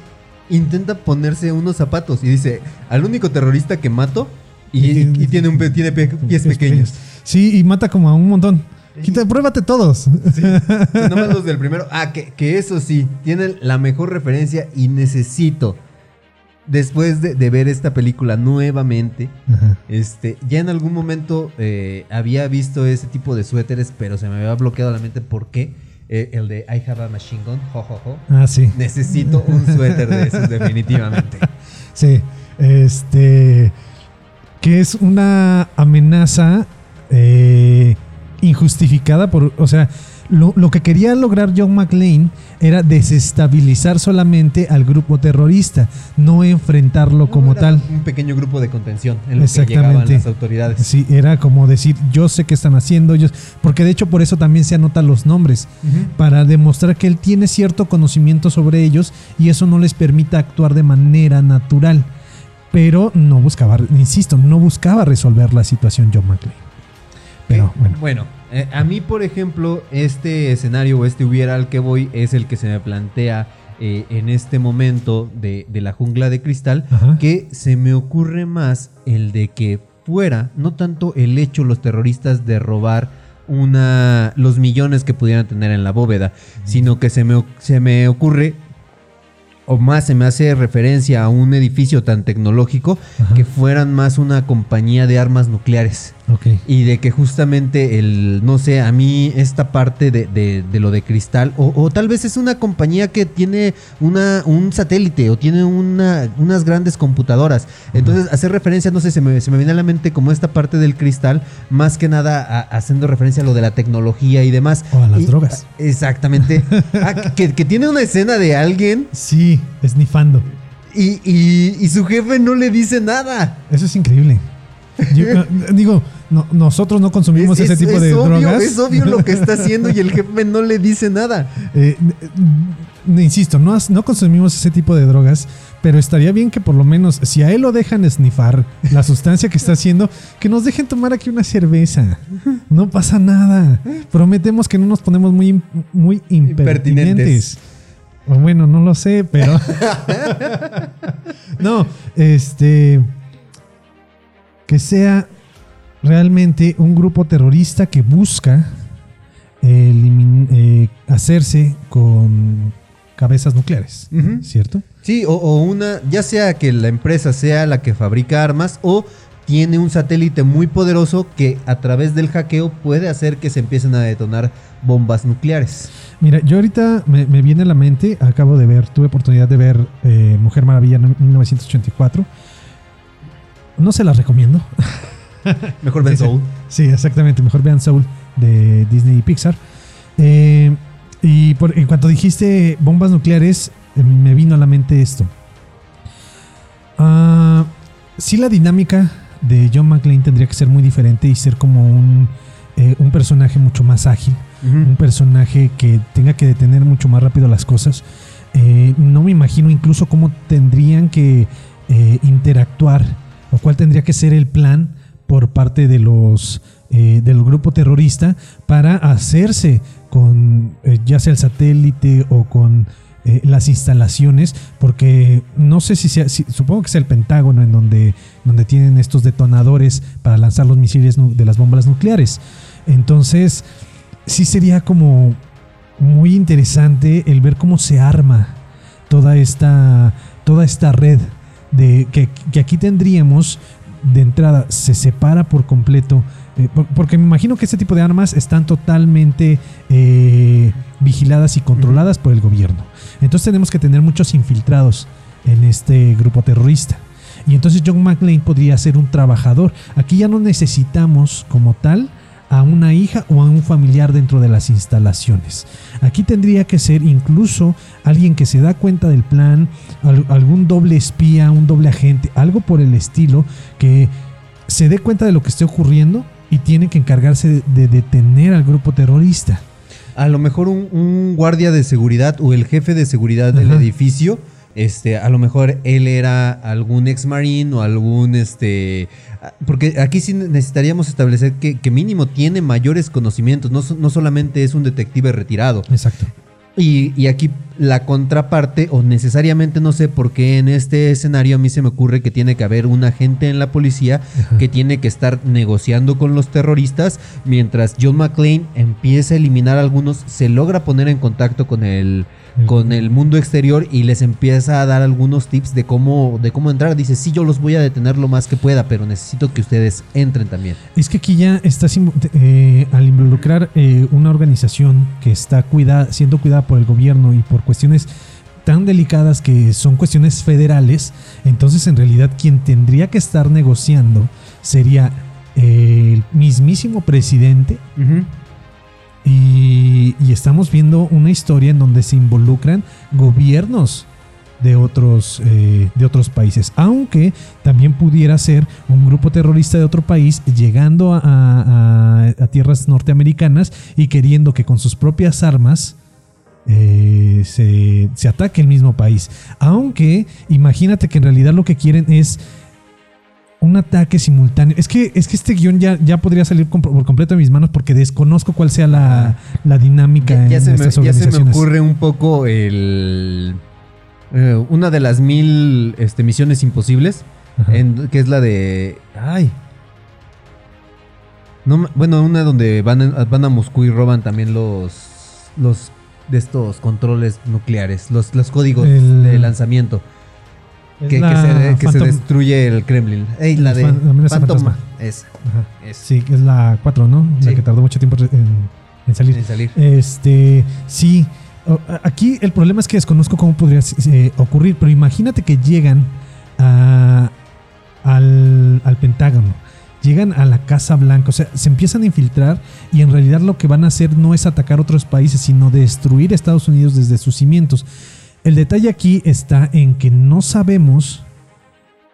intenta ponerse unos zapatos y dice, al único terrorista que mato y, y- y tiene, un, tiene pies pequeños. Sí, y mata como a un montón. Quita, pruébate todos. *laughs* No más los del primero. Ah, que, que eso sí, tienen la mejor referencia y necesito, después de, de ver esta película nuevamente, Ajá. este, ya en algún momento eh, había visto ese tipo de suéteres, pero se me había bloqueado la mente por qué. Eh, el de I have a machine gun, jo, jo, jo. Ah, sí. Necesito un suéter de esos, definitivamente. *laughs* Sí. Este. Que es una amenaza. eh, injustificada por, o sea, lo, lo que quería lograr John McClane era desestabilizar solamente al grupo terrorista, no enfrentarlo como Era tal. Un pequeño grupo de contención en lo que llegaban las autoridades. Sí, era como decir, yo sé qué están haciendo ellos, porque de hecho por eso también se anotan los nombres, para demostrar que él tiene cierto conocimiento sobre ellos y eso no les permita actuar de manera natural. Pero no buscaba, insisto, no buscaba resolver la situación John McClane. Pero bueno. Bueno, eh, a mí, por ejemplo, este escenario o este hubiera al que voy es el que se me plantea eh, en este momento de, de la jungla de cristal, Ajá. que se me ocurre más el de que fuera, no tanto el hecho los terroristas de robar una los millones que pudieran tener en la bóveda, sino que se me, se me ocurre o más se me hace referencia a un edificio tan tecnológico Ajá. que fueran más una compañía de armas nucleares. Ok. Y de que justamente el, no sé, a mí esta parte de, de- de lo de cristal, o, o tal vez es una compañía que tiene una, un satélite o tiene una, unas grandes computadoras. Entonces, hacer referencia, no sé, se me, se me viene a la mente como esta parte del cristal, más que nada a- haciendo referencia a lo de la tecnología y demás. O a las Y- drogas. Exactamente. *laughs* Ah, que, que tiene una escena de alguien Sí, esnifando. y, y- y su jefe no le dice nada. Eso es increíble. Yo, *laughs* digo, no- nosotros no consumimos Es- ese es- tipo es de obvio, drogas. Es obvio lo que está haciendo y el *laughs* jefe no le dice nada. Eh, insisto, no, no consumimos ese tipo de drogas, pero estaría bien que por lo menos, si a él lo dejan snifar la sustancia que está haciendo, que nos dejen tomar aquí una cerveza. No pasa nada. Prometemos que no nos ponemos muy, muy impertinentes. Impertinentes. O bueno, no lo sé, pero. *laughs* no, este. Que sea realmente un grupo terrorista que busca elimin- eh, hacerse con cabezas nucleares. ¿cierto? Sí, o, o una, ya sea que la empresa sea la que fabrica armas o tiene un satélite muy poderoso que a través del hackeo puede hacer que se empiecen a detonar bombas nucleares. Mira, yo ahorita me, me viene a la mente, acabo de ver, tuve oportunidad de ver eh, Mujer Maravilla en 1984. No se las recomiendo. *laughs* Mejor sí. Soul. Sí, exactamente. Mejor vean Soul de Disney y Pixar. Eh, y por- en cuanto dijiste bombas nucleares, eh, me vino a la mente esto. Ah, sí, la dinámica de John McClane tendría que ser muy diferente y ser como un, eh, un personaje mucho más ágil. Un personaje que tenga que detener mucho más rápido las cosas. Eh, no me imagino incluso cómo tendrían que eh, interactuar o cuál tendría que ser el plan por parte de los del grupo terrorista para hacerse con ya sea el satélite o con las instalaciones porque no sé si sea si- supongo que sea el Pentágono en donde donde tienen estos detonadores para lanzar los misiles de las bombas nucleares. Entonces sí sería como muy interesante el ver cómo se arma toda esta toda esta red de que, que aquí tendríamos. De entrada se separa por completo eh, por- porque me imagino que este tipo de armas están totalmente eh, vigiladas y controladas por el gobierno. Entonces tenemos que tener muchos infiltrados en este grupo terrorista y entonces John McClane podría ser un trabajador aquí ya no necesitamos como tal a una hija o a un familiar dentro de las instalaciones. Aquí tendría que ser incluso alguien que se da cuenta del plan, al- algún doble espía, un doble agente, algo por el estilo, que se dé cuenta de lo que esté ocurriendo y tiene que encargarse de, de detener al grupo terrorista. A lo mejor un, un guardia de seguridad o el jefe de seguridad del Ajá. edificio, este, a lo mejor él era algún ex marine o algún, este, porque aquí sí necesitaríamos establecer que, que mínimo tiene mayores conocimientos, no, no solamente es un detective retirado. Exacto. Y, y aquí la contraparte, o necesariamente no sé por qué en este escenario a mí se me ocurre que tiene que haber un agente en la policía Ajá. que tiene que estar negociando con los terroristas, mientras John McClane empieza a eliminar a algunos, se logra poner en contacto con el, con el mundo exterior y les empieza a dar algunos tips de cómo, de cómo entrar. Dice, sí, yo los voy a detener lo más que pueda, pero necesito que ustedes entren también. Es que aquí ya estás eh, al involucrar eh, una organización que está cuidada, siendo cuidada por el gobierno y por cuestiones tan delicadas que son cuestiones federales, entonces en realidad quien tendría que estar negociando sería el mismísimo presidente. Y, y estamos viendo una historia en donde se involucran gobiernos de otros, eh, de otros países. Aunque también pudiera ser un grupo terrorista de otro país llegando a, a- a tierras norteamericanas y queriendo que con sus propias armas eh, se, se ataque el mismo país. Aunque imagínate que en realidad lo que quieren es un ataque simultáneo. Es que, es que este guion ya, ya podría salir com- por completo de mis manos porque desconozco cuál sea la, la dinámica Ya, ya en se me, estas ya se me ocurre un poco el. eh, una de las mil este, misiones imposibles. En- que es la de. Ay. No, bueno, una donde van a, van a Moscú y roban también los. Los de estos controles nucleares. Los, los códigos El- de lanzamiento. Es Que, que la se, que se Phantom- destruye el Kremlin. Ey, la de. la fantasma. Esa. Esa. Sí, que es la 4, ¿no? La Sí. que tardó mucho tiempo en, en salir. En salir. Este, sí. Aquí el problema es que desconozco cómo podría eh, ocurrir, pero imagínate que llegan a- al, al Pentágono, llegan a la Casa Blanca, o sea, se empiezan a infiltrar y en realidad lo que van a hacer no es atacar otros países, sino destruir Estados Unidos desde sus cimientos. El detalle aquí está en que no sabemos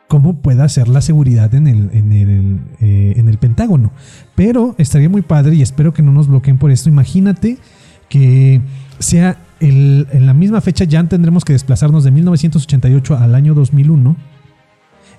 cómo pueda ser la seguridad en el, en el, eh, en el Pentágono. Pero estaría muy padre y espero que no nos bloqueen por esto. Imagínate que sea el- en la misma fecha, ya tendremos que desplazarnos de 1988 al año 2001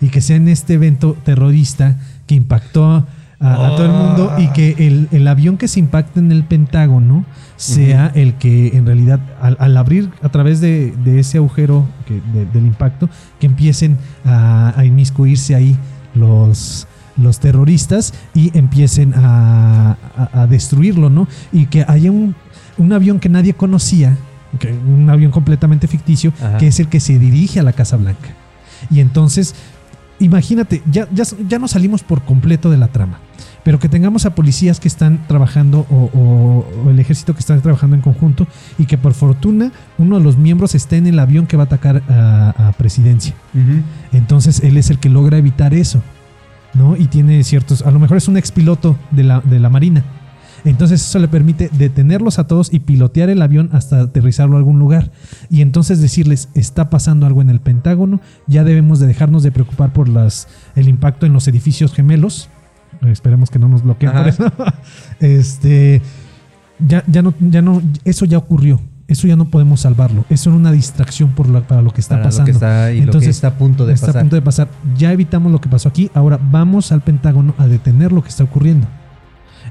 y que sea en este evento terrorista que impactó a, a todo el mundo y que el, el avión que se impacte en el Pentágono sea el que en realidad al, al abrir a través de, de ese agujero que- de- del impacto que empiecen a, a inmiscuirse ahí los, los terroristas y empiecen a, a- a destruirlo, ¿no? Y que haya un, un avión que nadie conocía, que- un avión completamente ficticio, Ajá. que es el que se dirige a la Casa Blanca. Y entonces, imagínate, ya, ya, ya nos salimos por completo de la trama. Pero que tengamos a policías que están trabajando o, o- o el ejército que está trabajando en conjunto y que por fortuna uno de los miembros esté en el avión que va a atacar a, a presidencia. Entonces él es el que logra evitar eso, ¿no? Y tiene ciertos, a lo mejor es un expiloto de la, de la Marina. Entonces eso le permite detenerlos a todos y pilotear el avión hasta aterrizarlo a algún lugar. Y entonces decirles, está pasando algo en el Pentágono, ya debemos de dejarnos de preocupar por las, el impacto en los edificios gemelos. Esperemos que no nos bloqueen por eso. *laughs* este, ya, ya no, ya no, eso ya ocurrió. Eso ya no podemos salvarlo. Eso era una distracción por la- para lo que está Para lo que pasando. está- y lo que está a punto de está pasar. a punto de pasar. Ya evitamos lo que pasó aquí. Ahora vamos al Pentágono a detener lo que está ocurriendo.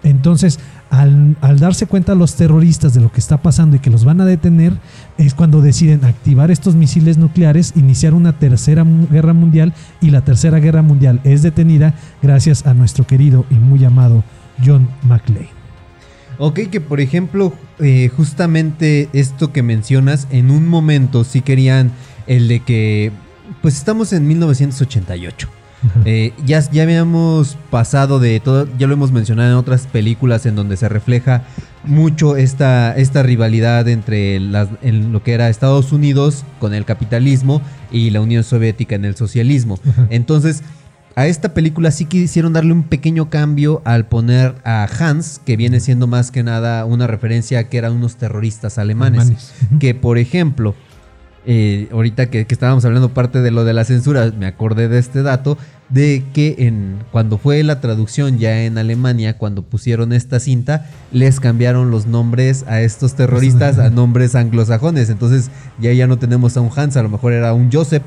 Entonces, al, darse cuenta los terroristas de lo que está pasando y que los van a detener, es cuando deciden activar estos misiles nucleares, iniciar una tercera guerra mundial y la tercera guerra mundial es detenida gracias a nuestro querido y muy amado John McClane. Ok, que por ejemplo, eh, justamente esto que mencionas, en un momento sí querían el de que, pues estamos en 1988. Eh, ya, ya habíamos pasado de todo, ya lo hemos mencionado en otras películas en donde se refleja mucho esta, esta rivalidad entre las- en lo que era Estados Unidos con el capitalismo y la Unión Soviética en el socialismo. Entonces, a esta película sí quisieron darle un pequeño cambio al poner a Hans, que viene siendo más que nada una referencia a que eran unos terroristas alemanes. Que por ejemplo, eh, ahorita que, que estábamos hablando parte de lo de la censura, me acordé de este dato, de que en, cuando fue la traducción ya en Alemania, cuando pusieron esta cinta, les cambiaron los nombres a estos terroristas a nombres anglosajones. Entonces ya ya no tenemos a un Hans, a lo mejor era un Joseph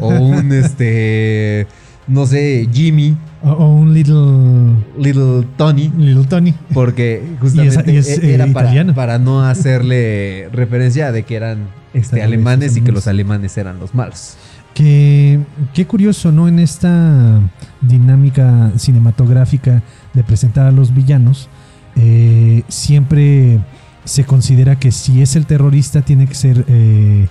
o un *laughs* este, no sé, Jimmy, O, o un little, Little Tony. little Tony. Porque justamente Y es- y es, e- era eh, para, para no hacerle referencia de que eran este, alemanes y que los alemanes eran los malos. Que, qué curioso, ¿no? En esta dinámica cinematográfica de presentar a los villanos, eh, siempre se considera que si es el terrorista tiene que ser eh,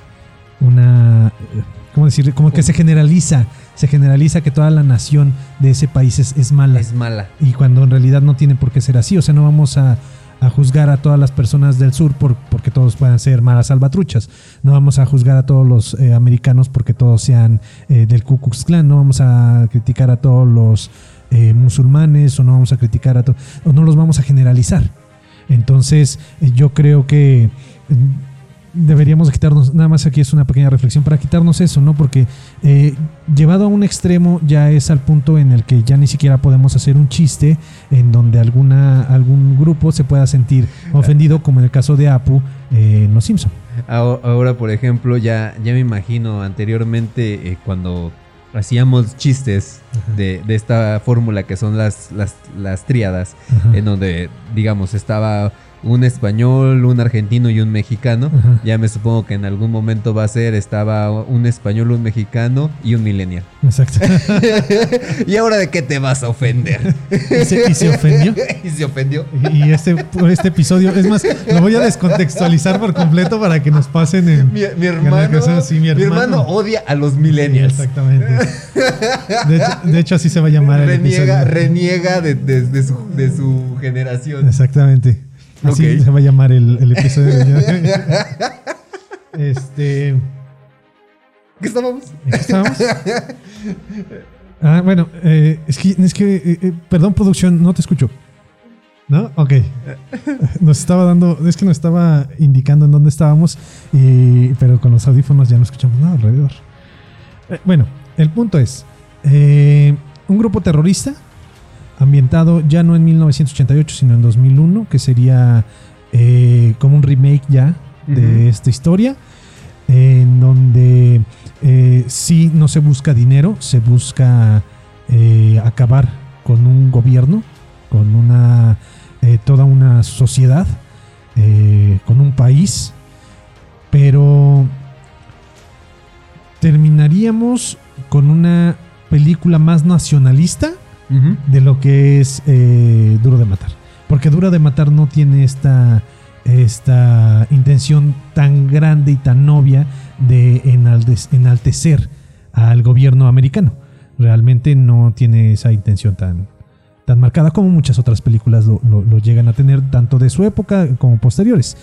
una... eh, ¿Cómo decir? Como que se generaliza, se generaliza que toda la nación de ese país es, es mala. Es mala. y cuando en realidad no tiene por qué ser así. O sea, no vamos a, a juzgar a todas las personas del sur por, porque todos puedan ser malas salvatruchas. No vamos a juzgar a todos los eh, americanos porque todos sean eh, del Ku Klux Klan. No vamos a criticar a todos los eh, musulmanes o no vamos a criticar a to- o no los vamos a generalizar. Entonces, yo creo que deberíamos de quitarnos, nada más aquí es una pequeña reflexión para quitarnos eso, ¿no? Porque eh, llevado a un extremo ya es al punto en el que ya ni siquiera podemos hacer un chiste en donde alguna, algún grupo se pueda sentir ofendido, como en el caso de Apu eh, en Los Simpson. Ahora, ahora, por ejemplo, ya, ya me imagino anteriormente eh, cuando hacíamos chistes de, de esta fórmula que son las, las, las tríadas, Ajá. en donde, digamos, estaba un español, un argentino y un mexicano. Ajá. Ya me supongo que en algún momento va a ser, estaba un español, un mexicano y un millennial. Exacto. *laughs* ¿Y ahora de qué te vas a ofender? ¿Y se, y se ofendió? *laughs* y se ofendió. Y este, por este episodio, es más, lo voy a descontextualizar por completo para que nos pasen en. Mi, mi hermano, casa. Sí, mi mi hermano. hermano odia a los Sí, millennials. exactamente. *laughs* De hecho, de hecho, así se va a llamar el episodio. reniega de, de- de su, de su generación. Exactamente. Así se va a llamar el, el episodio. de- *laughs* este. ¿Qué estábamos? ¿En qué estábamos? Ah, bueno, eh, es que, es que eh, eh, perdón, producción, no te escucho. ¿No? Ok. Nos estaba dando, es que nos estaba indicando en dónde estábamos, y, pero con los audífonos ya no escuchamos nada alrededor. Eh, bueno, el punto es, un grupo terrorista ambientado ya no en 1988, sino en 2001, que sería eh, como un remake ya de esta historia, en donde eh, sí no se busca dinero, se busca eh, acabar con un gobierno, con una toda una sociedad, con un país, pero terminaríamos con una película más nacionalista de lo que es eh, Duro de Matar. Porque Duro de Matar no tiene esta, esta intención tan grande y tan obvia de enaltecer al gobierno americano. Realmente no tiene esa intención tan, tan marcada como muchas otras películas lo, lo- lo llegan a tener, tanto de su época como posteriores.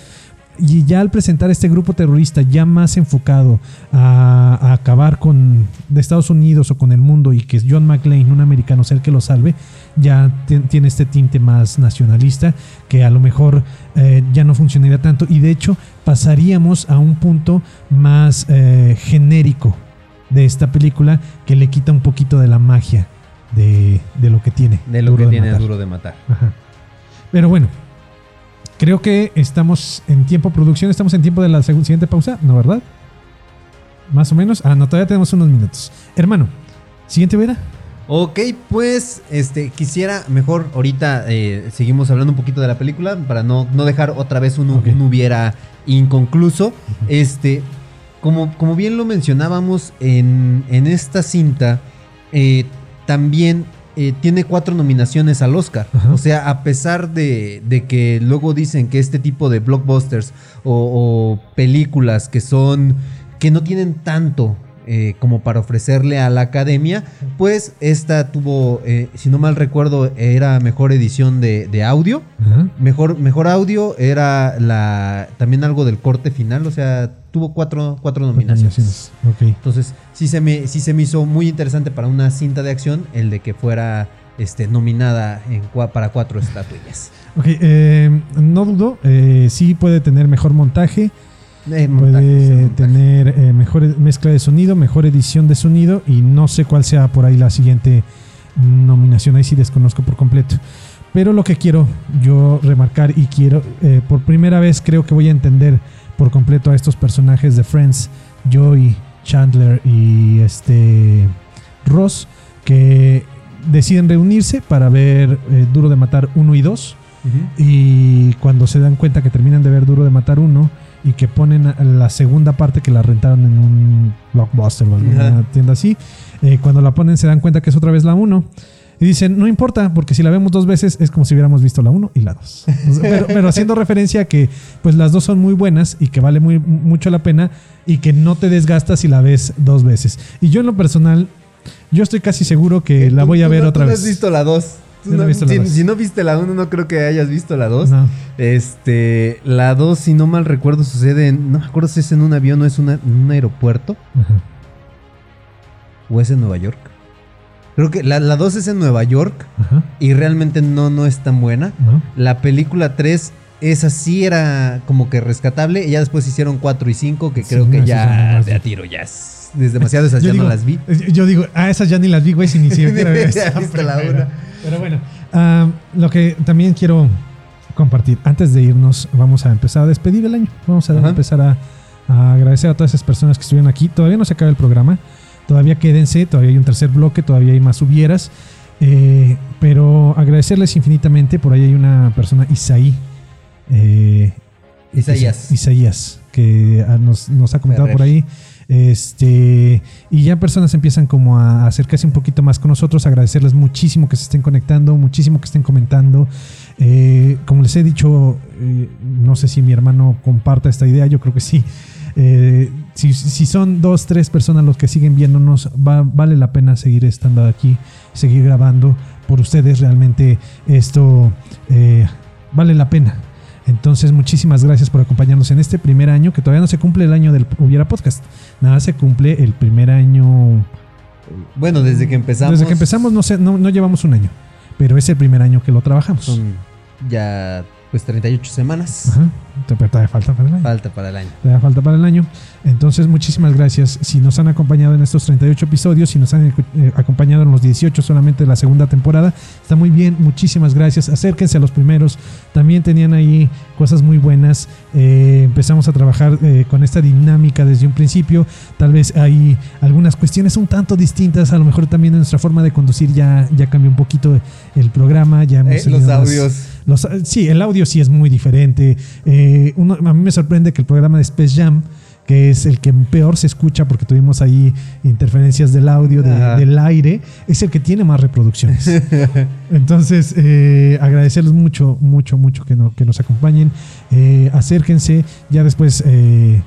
Y ya al presentar este grupo terrorista ya más enfocado a, a acabar con de Estados Unidos o con el mundo y que es John McClane, un americano, sea el que lo salve, ya ti- tiene este tinte más nacionalista que a lo mejor eh, ya no funcionaría tanto y de hecho pasaríamos a un punto más eh, genérico de esta película que le quita un poquito de la magia de, de lo que tiene. De lo Duro que de tiene Matar. duro de matar. Ajá. Pero bueno, creo que estamos en tiempo producción, estamos en tiempo de la siguiente pausa, ¿no verdad? Más o menos. Ah, no, todavía tenemos unos minutos. Hermano, siguiente vera. Ok, pues este quisiera mejor ahorita eh, seguimos hablando un poquito de la película para no, no dejar otra vez un, un hubiera inconcluso. Este, como, como bien lo mencionábamos en, en esta cinta, eh, también eh, tiene cuatro nominaciones al Oscar. Ajá. O sea, a pesar de, de que luego dicen que este tipo de blockbusters o, o películas que son que no tienen tanto eh, como para ofrecerle a la academia, pues esta tuvo, eh, si no mal recuerdo, era mejor edición de, de audio. Ajá. Mejor, mejor audio era la también algo del corte final, o sea, tuvo cuatro, cuatro nominaciones. Entonces, sí se, me, sí se me hizo muy interesante para una cinta de acción el de que fuera este, nominada en, para cuatro estatuillas. *laughs* Ok, eh, no dudo, eh, sí puede tener mejor montaje, Eh, montaje, puede tener eh, mejor ed- mezcla de sonido, mejor edición de sonido y no sé cuál sea por ahí la siguiente nominación, ahí sí desconozco por completo. Pero lo que quiero yo remarcar y quiero, eh, por primera vez creo que voy a entender por completo a estos personajes de Friends, Joey, Chandler y este Ross, que deciden reunirse para ver eh, Duro de Matar 1 y 2. Ujú. Y cuando se dan cuenta que terminan de ver Duro de Matar 1 y que ponen la segunda parte que la rentaron en un blockbuster o alguna tienda así, eh, cuando la ponen se dan cuenta que es otra vez la 1. Y dicen, no importa, porque si la vemos dos veces es como si hubiéramos visto la 1 y la 2. *laughs* Pero, pero haciendo referencia a que pues las dos son muy buenas y que vale muy, mucho la pena y que no te desgastas si la ves dos veces. Y yo en lo personal, yo estoy casi seguro que la voy a ver no- otra tú no vez. has visto la 2. Yo no he visto la si, dos. si no viste la 1, no creo que hayas visto la 2. No. Este, la 2, si no mal recuerdo, sucede en. No me acuerdo si es en un avión o es una- en un aeropuerto. Ajá. ¿O es en Nueva York? Creo que la, la 2 es en Nueva York Ajá. y realmente no, no es tan buena. ¿No? La película 3, esa sí era como que rescatable. Y ya después hicieron 4 y 5, que creo que ya de a tiro ya es, es demasiado. Esas *laughs* Yo ya digo, no las vi. eh, Yo digo, ah, esas ya ni las vi, güey, si ni *laughs* siquiera había viste la una. Pero bueno, ah, lo que también quiero compartir, antes de irnos, vamos a empezar a despedir el año. Vamos a Ajá. empezar a, a agradecer a todas esas personas que estuvieron aquí. Todavía no se acaba el programa, todavía quédense, todavía hay un tercer bloque, todavía hay más hubieras. eh, pero agradecerles infinitamente. Por ahí hay una persona, Isaí. eh, Isaías. Isaías, que ah, nos, nos ha comentado Ferrer. por ahí. Este, y ya personas empiezan como a acercarse un poquito más con nosotros, agradecerles muchísimo que se estén conectando, muchísimo que estén comentando. Eh, como les he dicho, eh, no sé si mi hermano comparta esta idea, yo creo que sí. Eh, si, si son dos, tres personas los que siguen viéndonos, va- vale la pena seguir estando aquí, seguir grabando. Por ustedes realmente esto eh, vale la pena. Entonces, muchísimas gracias por acompañarnos en este primer año, que todavía no se cumple el año del Hubiera Podcast. Nada, se cumple el primer año. Bueno, desde que empezamos. Desde que empezamos, no, sé, no, no llevamos un año, pero es el primer año que lo trabajamos. Son ya pues 38 semanas. Ajá. Te- pero todavía falta para el año. Falta para el año. Todavía falta para el año. Entonces, muchísimas gracias. Si nos han acompañado en estos 38 episodios, si nos han eh, acompañado en los 18 solamente de la segunda temporada, está muy bien. Muchísimas gracias. Acérquense a los primeros. También tenían ahí cosas muy buenas. Eh, empezamos a trabajar eh, con esta dinámica desde un principio. Tal vez hay algunas cuestiones un tanto distintas. A lo mejor también nuestra forma de conducir ya, ya cambió un poquito el programa. Ya hemos Eh, los audios. los- sí, el audio sí es muy diferente. Eh, uno- a mí me sorprende que el programa de Space Jam, que es el que peor se escucha porque tuvimos ahí interferencias del audio, de- del aire, es el que tiene más reproducciones. *laughs* Entonces, eh, agradecerles mucho, mucho, mucho que, no- que nos acompañen. Eh, acérquense, ya después, eh,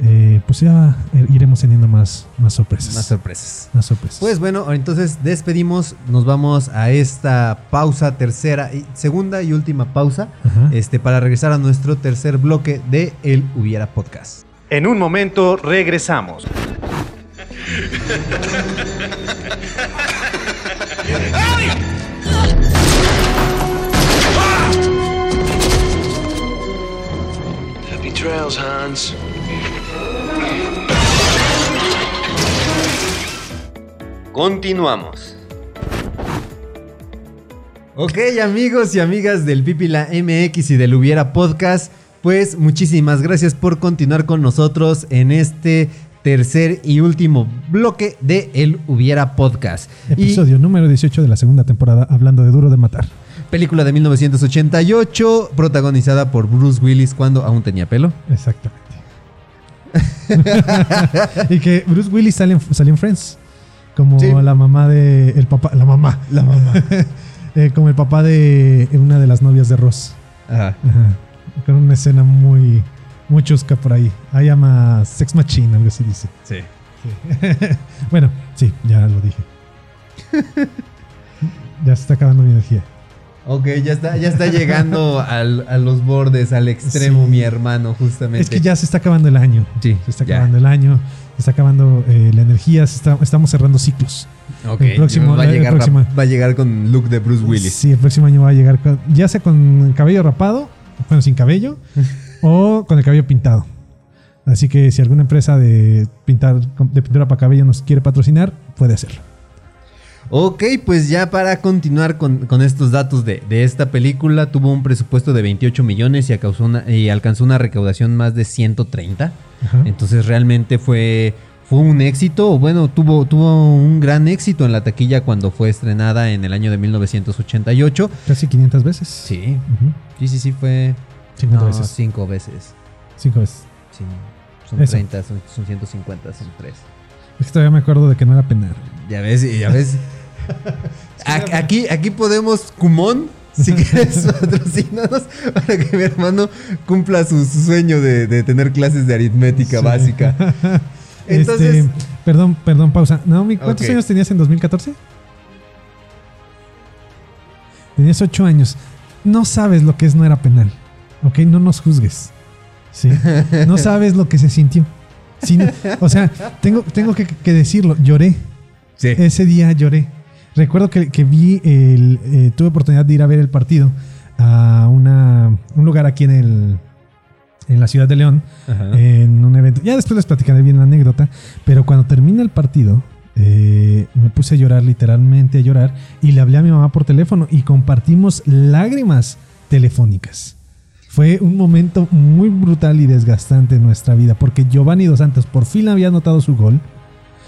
eh, pues ya iremos teniendo más, más sorpresas. Más sorpresas. Más sorpresas. Pues bueno, entonces despedimos, nos vamos a esta pausa tercera y segunda y última pausa, Ajá. este para regresar a nuestro tercer bloque de El Hubiera Podcast. En un momento regresamos. Happy trails, Hans. Continuamos. Ok, amigos y amigas del Pipila MX y del Hubiera Podcast, pues muchísimas gracias por continuar con nosotros en este tercer y último bloque de El Hubiera Podcast. Y Episodio número 18 de la segunda temporada, hablando de Duro de Matar. película de 1988, protagonizada por Bruce Willis cuando aún tenía pelo. Exactamente. *laughs* y que Bruce Willis sale en, salió en Friends. Como Sí. la mamá de. El papá. La mamá. La mamá. *laughs* Eh, como el papá de una de las novias de Ross. Ajá. Ajá. Con una escena muy. Muy chusca por ahí. Ahí llama Sex Machine, algo así dice. Sí. Sí. *laughs* bueno, sí, ya lo dije. *laughs* ya se está acabando mi energía. Ok, ya está, ya está llegando al- a los bordes, al extremo, Sí. mi hermano, justamente. Es que ya se está acabando el año. Sí, Se está ya. acabando el año. Se está acabando eh, la energía. se está- estamos cerrando ciclos. Ok, el próximo- va, a el llegar, próximo. va a llegar con look de Bruce Willis. Sí, el próximo año va a llegar con- ya sea con cabello rapado, bueno, sin cabello, o con el cabello pintado. Así que si alguna empresa de pintar de pintura para cabello nos quiere patrocinar, puede hacerlo. Ok, pues ya para continuar con, con estos datos de, de esta película, tuvo un presupuesto de 28 millones y, causó una- y alcanzó una recaudación más de 130. Ajá. Entonces realmente fue, fue un éxito, bueno, tuvo, tuvo un gran éxito en la taquilla cuando fue estrenada en el año de 1988. Casi 500 veces. Sí, sí, sí, sí, fue 50 no, veces. cinco veces. Cinco veces. Sí, son Eso. 30, son, son 150, son 3. Es que todavía me acuerdo de que no era penal. Ya ves, ya ves. *laughs* Aquí, aquí podemos, Kumon, si *laughs* quieres patrocinados para que mi hermano cumpla su, su sueño de, de tener clases de aritmética Sí. básica. *laughs* Entonces, Este, perdón, perdón, pausa. Naomi, ¿cuántos años tenías en 2014? Tenías 8 años. No sabes lo que es no era penal. ¿Ok? No nos juzgues. ¿Sí? No *laughs* sabes lo que se sintió. Sí, no- o sea, tengo, tengo que, que decirlo. Lloré. sí. Ese día lloré. Recuerdo que, que vi el. eh, tuve oportunidad de ir a ver el partido a una, un lugar aquí en el. En la ciudad de León, Ajá. en un evento. Ya después les platicaré bien la anécdota, pero cuando termina el partido, eh, me puse a llorar, literalmente a llorar, y le hablé a mi mamá por teléfono y compartimos lágrimas telefónicas. Fue un momento muy brutal y desgastante en nuestra vida, porque Giovanni Dos Santos por fin había anotado su gol.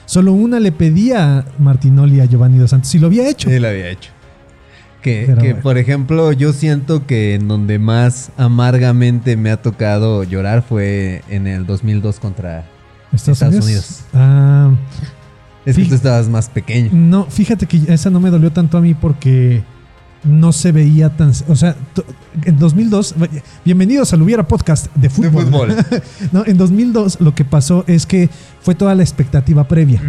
Solo una le pedía a Martinoli a Giovanni Dos Santos y lo había hecho. Sí, lo había hecho. Que, por ejemplo, yo siento que en donde más amargamente me ha tocado llorar fue en el 2002 contra... Estados, Estados Unidos. Unidos. Ah, Es que tú estabas más pequeño. no, fíjate que esa no me dolió tanto a mí porque no se veía tan. O sea, en 2002. Bienvenidos al Hubiera Podcast de fútbol. fútbol. *laughs* no, en 2002 lo que pasó es que fue toda la expectativa previa.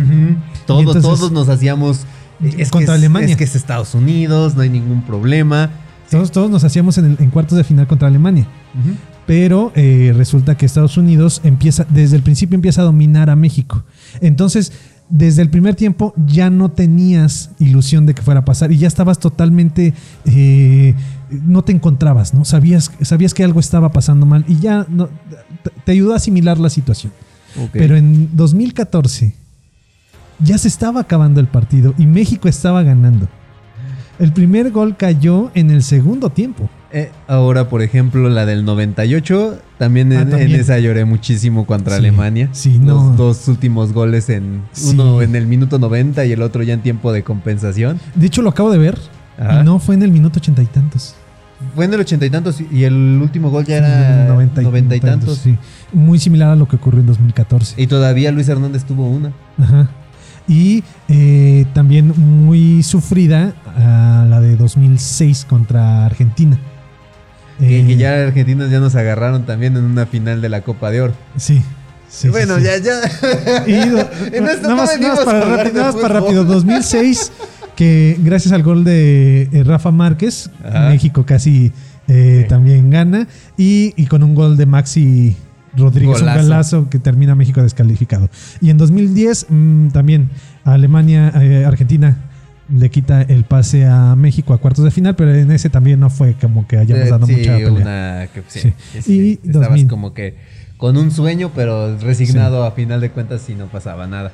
Todos, entonces- todos nos hacíamos... Es Contra es- Alemania. Es que es Estados Unidos, no hay ningún problema. Todos, todos nos hacíamos en, el- en cuartos de final contra Alemania. Pero eh, resulta que Estados Unidos empieza, desde el principio empieza a dominar a México. Entonces, desde el primer tiempo ya no tenías ilusión de que fuera a pasar y ya estabas totalmente, eh, no te encontrabas, ¿no? Sabías, sabías que algo estaba pasando mal y ya no- te- ayudó a asimilar la situación. Pero en 2014 ya se estaba acabando el partido y México estaba ganando. El primer gol cayó en el segundo tiempo. Eh, ahora, por ejemplo, la del 98, también, Ah, en, también. en esa lloré muchísimo contra Sí, Alemania. sí, Los no. dos últimos goles en Sí. uno en el minuto 90 y el otro ya en tiempo de compensación. De hecho, lo acabo de ver Ajá. y no fue en el minuto ochenta y tantos. Fue en el ochenta y tantos y el último gol ya era noventa y, tantos. sí. Muy similar a lo que ocurrió en 2014. Y todavía Luis Hernández tuvo una. Ajá. Y eh, también muy sufrida a la de 2006 contra Argentina. Que, Eh, que ya argentinos ya nos agarraron también en una final de la Copa de Oro. Sí. sí, bueno, sí, ya, ya. Y *laughs* nada más, nada más para, rápido, nada más para rápido. 2006, que gracias al gol de eh, Rafa Márquez, Ajá. México casi eh, Sí. también gana. Y, y con un gol de Maxi Rodríguez, Golazo. un golazo que termina México descalificado. Y en 2010 mm, también Alemania, eh, Argentina le quita el pase a México a cuartos de final, pero en ese también no fue como que hayamos Eh, dado sí, mucha pelea. una que, sí, Y estabas 2000. como que con un sueño, pero resignado a final de cuentas si no pasaba nada.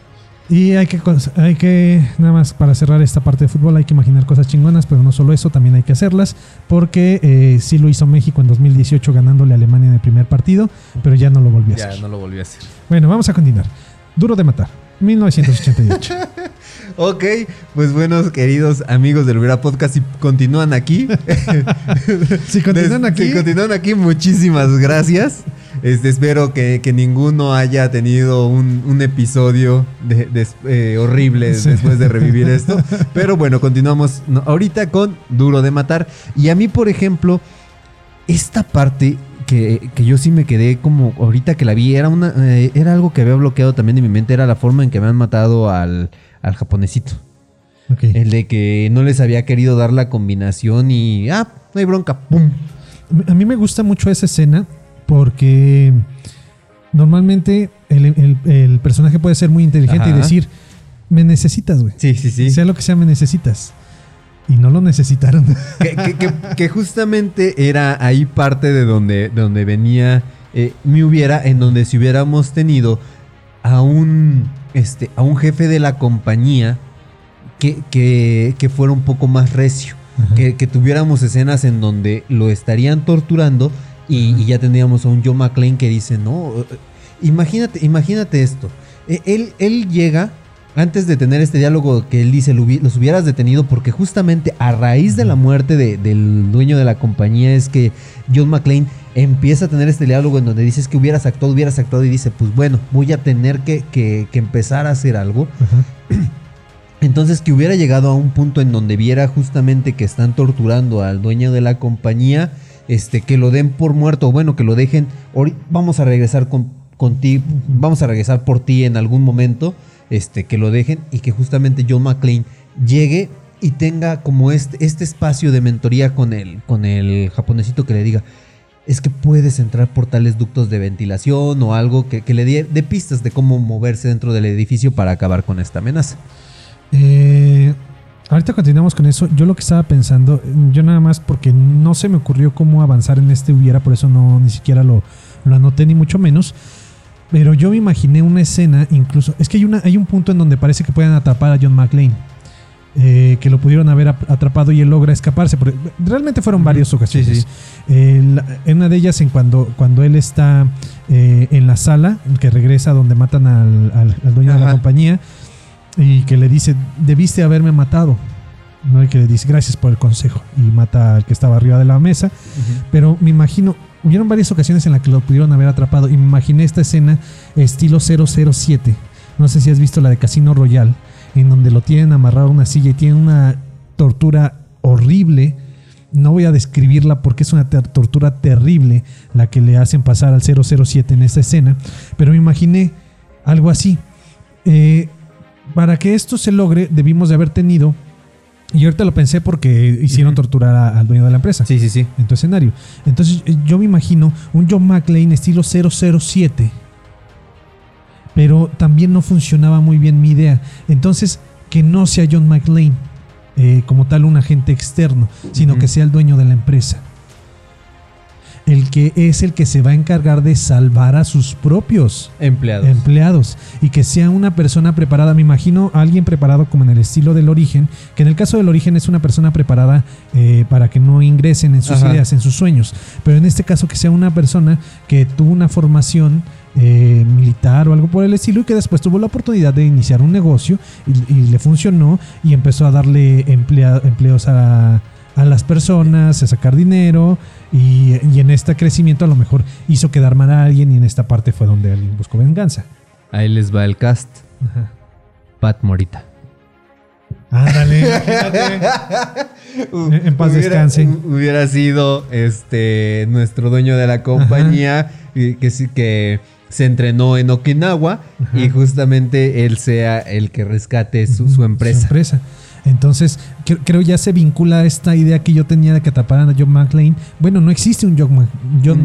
Y hay que, hay que, nada más para cerrar esta parte de fútbol, hay que imaginar cosas chingonas, pero no solo eso, también hay que hacerlas, porque eh, sí lo hizo México en 2018 ganándole a Alemania en el primer partido, pero ya no lo volvió a Ya hacer. no lo volví a hacer. Bueno, vamos a continuar. Duro de matar, 1988. *laughs* Ok, pues buenos queridos amigos del Vera Podcast, si continúan aquí. *laughs* si continúan aquí, Si continúan aquí, muchísimas gracias. Este, espero que, que ninguno haya tenido un, un episodio de- eh, horrible Sí. después de revivir esto. *laughs* Pero bueno, continuamos ahorita con Duro de Matar. Y a mí, por ejemplo, esta parte que, que yo sí me quedé como ahorita que la vi, era, una, eh, era algo que había bloqueado también en mi mente, era la forma en que me han matado al, al japonesito. El de que no les había querido dar la combinación y, ah, no hay bronca, ¡pum! a mí me gusta mucho esa escena porque normalmente el, el- el personaje puede ser muy inteligente y decir, me necesitas, güey. Sí, sí, sí. Sea lo que sea, me necesitas. Y no lo necesitaron. *laughs* que, que- que- que justamente era ahí parte de donde, de donde venía eh, mi hubiera, en donde si hubiéramos tenido a un, este, a un jefe de la compañía que, que, que fuera un poco más recio. Que, que tuviéramos escenas en donde lo estarían torturando y, ya tendríamos a un John McClane que dice, no, eh, imagínate, imagínate esto. Eh, Él, él llega, antes de tener este diálogo que él dice, "Lo hubi- los hubieras detenido porque justamente a raíz de la muerte de- del dueño de la compañía es que John McClane empieza a tener este diálogo en donde dices que hubieras actuado, hubieras actuado y dice, pues bueno, voy a tener que, que- que empezar a hacer algo. Ajá. *clears throat* Entonces que hubiera llegado a un punto en donde viera justamente que están torturando al dueño de la compañía, este, que lo den por muerto, o bueno, que lo dejen, "Ori- vamos a regresar con, contigo, vamos a regresar por ti en algún momento, este, que lo dejen y que justamente John McClane llegue y tenga como este, este espacio de mentoría con el, con el japonesito que le diga, es que puedes entrar por tales ductos de ventilación o algo que, que le dé dé pistas de cómo moverse dentro del edificio para acabar con esta amenaza. Eh, Ahorita continuamos con eso. Yo lo que estaba pensando, yo nada más porque no se me ocurrió cómo avanzar en este hubiera, por eso no ni siquiera lo, lo anoté ni mucho menos. Pero yo me imaginé una escena, incluso. Es que hay, una, hay un punto en donde parece que pueden atrapar a John McClane. eh, que lo pudieron haber ap- atrapado y él logra escaparse. porque realmente fueron varias ocasiones. sí. Eh, la- en una de ellas, en cuando, cuando él está eh, en la sala, que regresa donde matan al, al- al dueño de la compañía, y que le dice: Debiste haberme matado. ¿no? Y que le dice: Gracias por el consejo. Y mata al que estaba arriba de la mesa. Pero me imagino, hubieron varias ocasiones en las que lo pudieron haber atrapado imaginé esta escena estilo 007. No sé si has visto la de Casino Royale, en donde lo tienen amarrado a una silla y tienen una tortura horrible. No voy a describirla porque es una tortura terrible la que le hacen pasar al 007 en esta escena, pero me imaginé algo así. Eh, para que esto se logre, debimos de haber tenido, y ahorita lo pensé porque hicieron torturar a- al dueño de la empresa Sí, sí, sí. en tu escenario. Entonces eh, yo me imagino un John McClane estilo 007. Pero también no funcionaba muy bien mi idea. Entonces, que no sea John McClane eh, como tal un agente externo, sino que sea el dueño de la empresa. El que es el que se va a encargar de salvar a sus propios Empleados. empleados y que sea una persona preparada. Me imagino a alguien preparado como en el estilo del origen, que en el caso del origen es una persona preparada eh, para que no ingresen en sus Ajá. ideas, en sus sueños. Pero en este caso que sea una persona que tuvo una formación eh, militar o algo por el estilo y que después tuvo la oportunidad de iniciar un negocio y, y le funcionó y empezó a darle emplea- empleos a, a las personas, a sacar dinero y, y en este crecimiento a lo mejor hizo quedar mal a alguien y en esta parte fue donde alguien buscó venganza. Ahí les va el cast. Ajá. Pat Morita. Ándale, *laughs* imagínate. En- en paz descanse. hu- Hubiera sido este nuestro dueño de la compañía y que sí que se entrenó en Okinawa Ajá. y justamente él sea el que rescate su, su empresa. Su empresa. Entonces, cre- creo ya se vincula a esta idea que yo tenía de que atraparan a John McClane. Bueno, no existe un John, John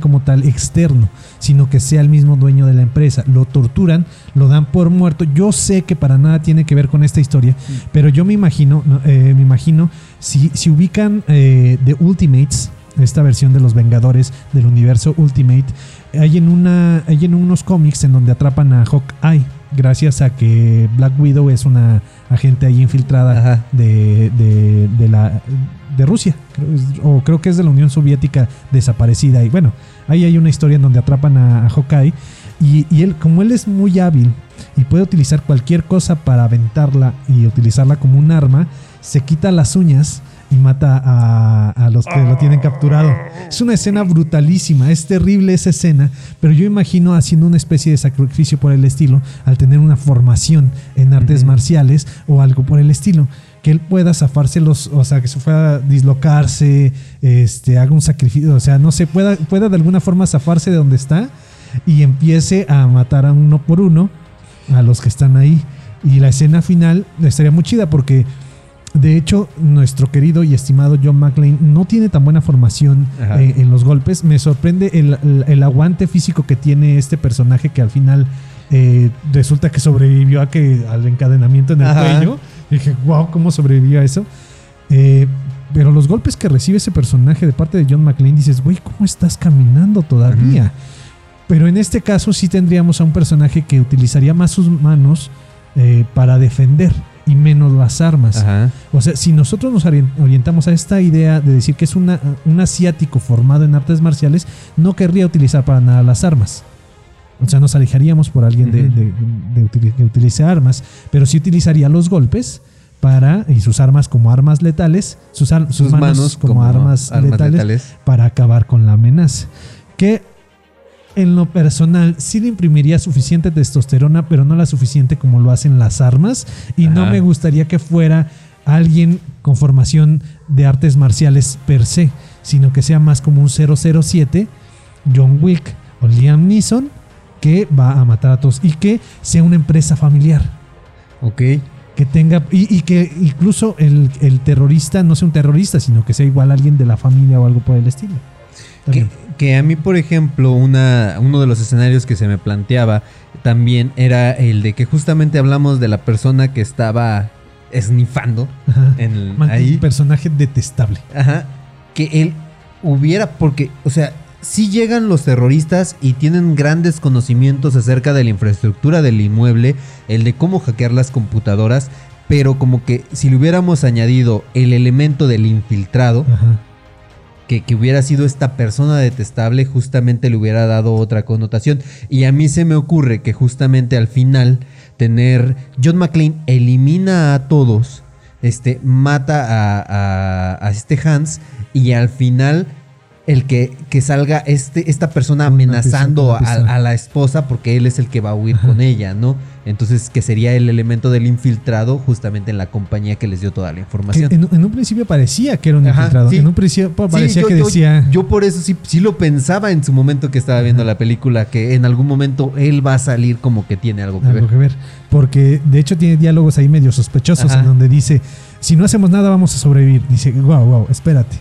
como tal externo, sino que sea el mismo dueño de la empresa. Lo torturan, lo dan por muerto. Yo sé que para nada tiene que ver con esta historia, pero yo me imagino, no, eh, me imagino, si, si ubican eh, The Ultimates, esta versión de los Vengadores del universo Ultimate, hay en, una, hay en unos cómics en donde atrapan a Hawkeye, gracias a que Black Widow es una agente ahí infiltrada de, de, de la, de Rusia, o creo que es de la Unión Soviética desaparecida. Y bueno, ahí hay una historia en donde atrapan a, a Hawkeye. Y, y él, como él es muy hábil y puede utilizar cualquier cosa para aventarla y utilizarla como un arma, se quita las uñas y mata a, a los que lo tienen capturado. Es una escena brutalísima, es terrible esa escena, pero yo imagino haciendo una especie de sacrificio por el estilo al tener una formación en artes marciales o algo por el estilo. Que él pueda zafarse los, o sea, que se pueda dislocarse, este, haga un sacrificio, o sea, no sé, pueda, pueda de alguna forma zafarse de donde está y empiece a matar a uno por uno a los que están ahí. Y la escena final estaría muy chida porque, de hecho, nuestro querido y estimado John McClane no tiene tan buena formación eh, en los golpes. Me sorprende el, el- el aguante físico que tiene este personaje que al final eh, resulta que sobrevivió a que, al encadenamiento en el Ajá. cuello. Y dije, wow, ¿cómo sobrevivió a eso? Eh, pero los golpes que recibe ese personaje de parte de John McClane, dices, güey, ¿cómo estás caminando todavía? Pero en este caso sí tendríamos a un personaje que utilizaría más sus manos eh, para defender y menos las armas. Ajá. O sea, si nosotros nos orien- orientamos a esta idea de decir que es una, un asiático formado en artes marciales, no querría utilizar para nada las armas. O sea, nos alejaríamos por alguien de, de- que utilice armas, pero sí utilizaría los golpes para y sus armas como armas letales, sus, ar- sus manos, como, armas, letales, para acabar con la amenaza. Que en lo personal sí le imprimiría suficiente testosterona, pero no la suficiente como lo hacen las armas. Y no me gustaría que fuera alguien con formación de artes marciales per se, sino que sea más como un 007, John Wick o Liam Neeson, que va a matar a todos y que sea una empresa familiar Ok. que tenga y, y que incluso el, el terrorista no sea un terrorista, sino que sea igual alguien de la familia o algo por el estilo. Que, a mí, por ejemplo, una, uno de los escenarios que se me planteaba también era el de que justamente hablamos de la persona que estaba esnifando en el- Man- ahí. Un personaje detestable. Ajá. Que él hubiera, porque, o sea, sí llegan los terroristas y tienen grandes conocimientos acerca de la infraestructura del inmueble, el de cómo hackear las computadoras, pero como que si le hubiéramos añadido el elemento del infiltrado, Ajá. Que, que hubiera sido esta persona detestable, justamente le hubiera dado otra connotación. Y a mí se me ocurre que justamente al final tener John McClane elimina a todos, este, mata a, a- a este Hans y al final el que, que salga este, esta persona una amenazando a, la esposa porque él es el que va a huir Ajá. con ella, ¿no? Entonces que sería el elemento del infiltrado justamente en la compañía que les dio toda la información. en, en un principio parecía que era un Ajá, infiltrado. sí. En un principio parecía Sí, yo- que decía. Yo, por eso sí, sí lo pensaba en su momento que estaba viendo la película, que en algún momento él va a salir como que tiene algo que algo ver. que ver. Porque de hecho tiene diálogos ahí medio sospechosos en donde dice: Si no hacemos nada, vamos a sobrevivir. Dice: Wow, wow, espérate.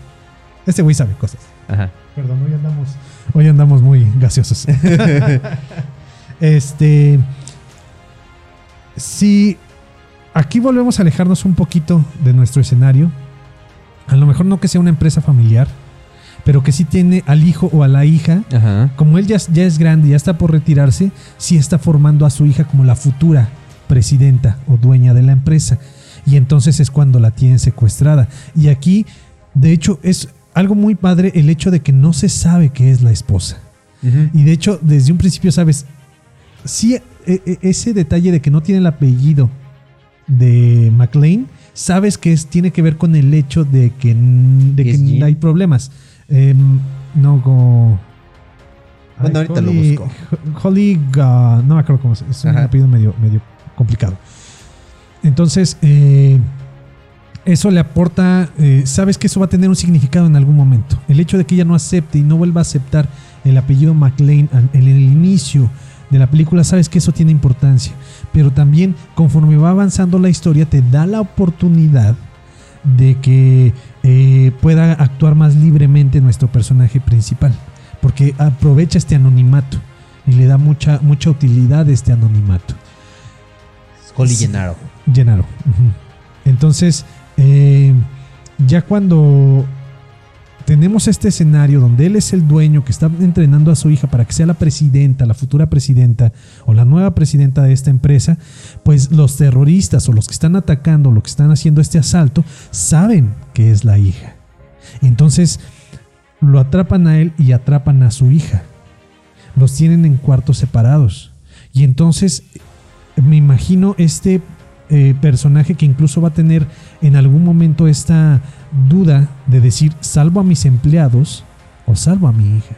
Este güey sabe cosas. Ajá. Perdón, hoy andamos, hoy andamos muy gaseosos. *laughs* este. Si aquí volvemos a alejarnos un poquito de nuestro escenario, a lo mejor no que sea una empresa familiar, pero que sí tiene al hijo o a la hija Ajá. como él ya, es- ya es grande, ya está por retirarse, sí está formando a su hija como la futura presidenta o dueña de la empresa. Y entonces es cuando la tienen secuestrada. Y aquí, de hecho, es algo muy padre el hecho de que no se sabe que es la esposa. Y de hecho, desde un principio sabes, sí, e- e- ese detalle de que no tiene el apellido de McLean, sabes que es, tiene que ver con el hecho de que, de que hay problemas. Em, no, como... Bueno, ahorita lo Holly- busco. Holly, Ga- no me acuerdo cómo es, es un Ajá. apellido medio, medio complicado. Entonces, eh, eso le aporta, eh, sabes que eso va a tener un significado en algún momento. El hecho de que ella no acepte y no vuelva a aceptar el apellido McLean en el inicio de la película, sabes que eso tiene importancia. Pero también, conforme va avanzando la historia, te da la oportunidad de que eh, pueda actuar más libremente nuestro personaje principal. Porque aprovecha este anonimato y le da mucha, mucha utilidad este anonimato. Gennaro. Gennaro. ujú. Entonces, eh, ya cuando tenemos este escenario donde él es el dueño que está entrenando a su hija para que sea la presidenta, la futura presidenta o la nueva presidenta de esta empresa, pues los terroristas o los que están atacando, los que están haciendo este asalto, saben que es la hija. Entonces, lo atrapan a él y atrapan a su hija. Los tienen en cuartos separados. Y entonces me imagino este eh, personaje que incluso va a tener en algún momento esta duda de decir, salvo a mis empleados o salvo a mi hija.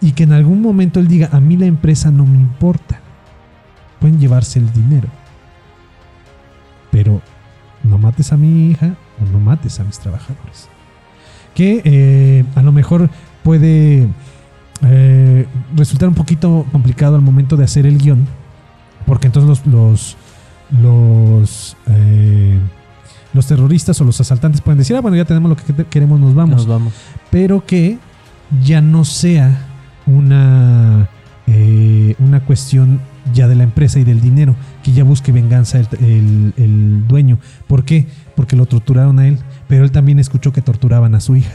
Y que en algún momento él diga, a mí la empresa no me importa. Pueden llevarse el dinero. Pero no mates a mi hija o no mates a mis trabajadores. Que eh, a lo mejor puede eh, resultar un poquito complicado al momento de hacer el guion. Porque entonces los, los, los, eh, los terroristas o los asaltantes pueden decir, ah, bueno, ya tenemos lo que que- queremos, nos vamos. Nos vamos. Pero que ya no sea una, eh, una cuestión ya de la empresa y del dinero, que ya busque venganza el, el- el dueño. ¿Por qué? Porque lo torturaron a él, pero él también escuchó que torturaban a su hija.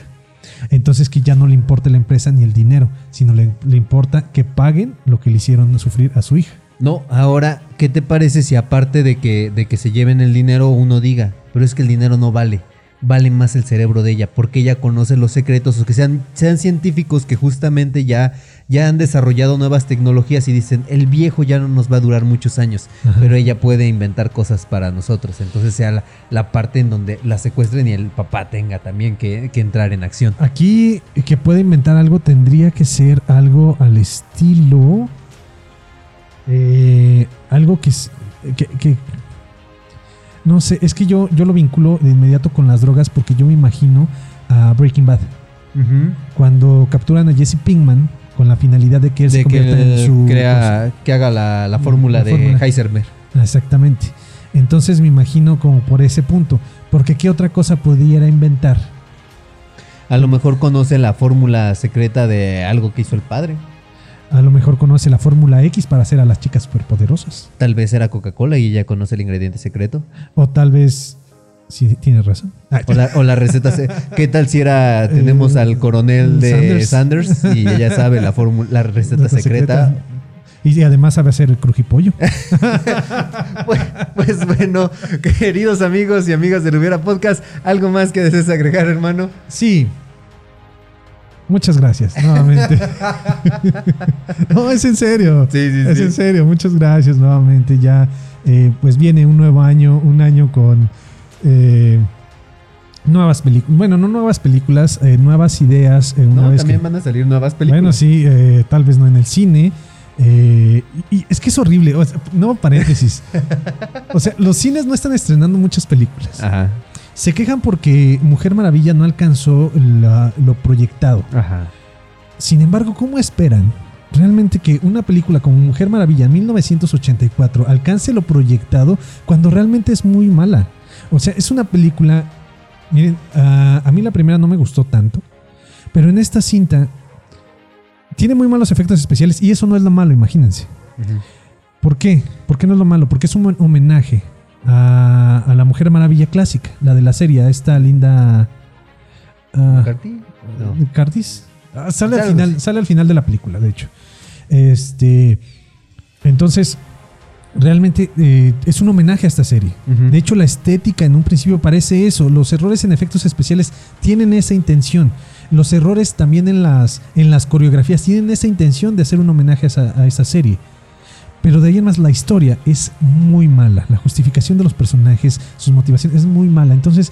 Entonces que ya no le importa la empresa ni el dinero, sino le, le importa que paguen lo que le hicieron sufrir a su hija. No, ahora, ¿qué te parece si aparte de que, de que se lleven el dinero, uno diga, pero es que el dinero no vale, vale más el cerebro de ella, porque ella conoce los secretos, o que sean, sean científicos que justamente ya, ya han desarrollado nuevas tecnologías y dicen, el viejo ya no nos va a durar muchos años, Ajá. pero ella puede inventar cosas para nosotros, entonces sea la, la parte en donde la secuestren y el papá tenga también que, que entrar en acción. Aquí que pueda inventar algo tendría que ser algo al estilo. Eh, algo que, es- que, que- No sé, es que yo, yo lo vinculo de inmediato con las drogas porque yo me imagino a Breaking Bad. Cuando capturan a Jesse Pinkman con la finalidad de que él se que convierta en su. crea, que haga la, la fórmula La de fórmula. Heisenberg. Exactamente. Entonces me imagino como por ese punto. Porque ¿qué otra cosa pudiera inventar? A lo mejor conoce la fórmula secreta de algo que hizo el padre. A lo mejor conoce la fórmula X para hacer a las chicas superpoderosas. Tal vez era Coca-Cola y ella conoce el ingrediente secreto. O tal vez. Sí, tienes razón. Ah, O la, o la receta. se- ¿Qué tal si era. Tenemos Eh, al coronel de Sanders, Sanders. y ella sabe la, fórmula- la receta secreta? Y además sabe hacer el crujipollo. *laughs* Pues, pues bueno, queridos amigos y amigas del Hubiera Podcast, ¿algo más que desees agregar, hermano? Sí. Muchas gracias, nuevamente. *laughs* no, es en serio. Sí, sí, es sí. en serio. Muchas gracias nuevamente. Ya, eh, pues viene un nuevo año, un año con eh, nuevas películas. Bueno, no nuevas películas, eh, nuevas ideas. eh, una No, vez también que- van a salir nuevas películas. Bueno, sí, eh, tal vez no en el cine. eh, y, y es que es horrible. o sea, no, paréntesis. *laughs* o sea, los cines no están estrenando muchas películas. Ajá, Se quejan porque Mujer Maravilla no alcanzó la- lo proyectado. ajá. Sin embargo, ¿cómo esperan realmente que una película como Mujer Maravilla en 1984 alcance lo proyectado cuando realmente es muy mala? O sea, es una película... Miren, a, a mí la primera no me gustó tanto, pero en esta cinta tiene muy malos efectos especiales y eso no es lo malo, imagínense. ¿Por qué? ¿Por qué no es lo malo? Porque es un homenaje a, a la Mujer Maravilla clásica, la de la serie, a esta linda... Ah, sale al final, sale al final de la película, de hecho. Este, entonces, realmente eh, es un homenaje a esta serie. De hecho, la estética en un principio parece eso. Los errores en efectos especiales tienen esa intención. Los errores también en las, en las coreografías tienen esa intención de hacer un homenaje a esa, a esa serie. Pero de ahí en más la historia es muy mala. La justificación de los personajes, sus motivaciones es muy mala. Entonces,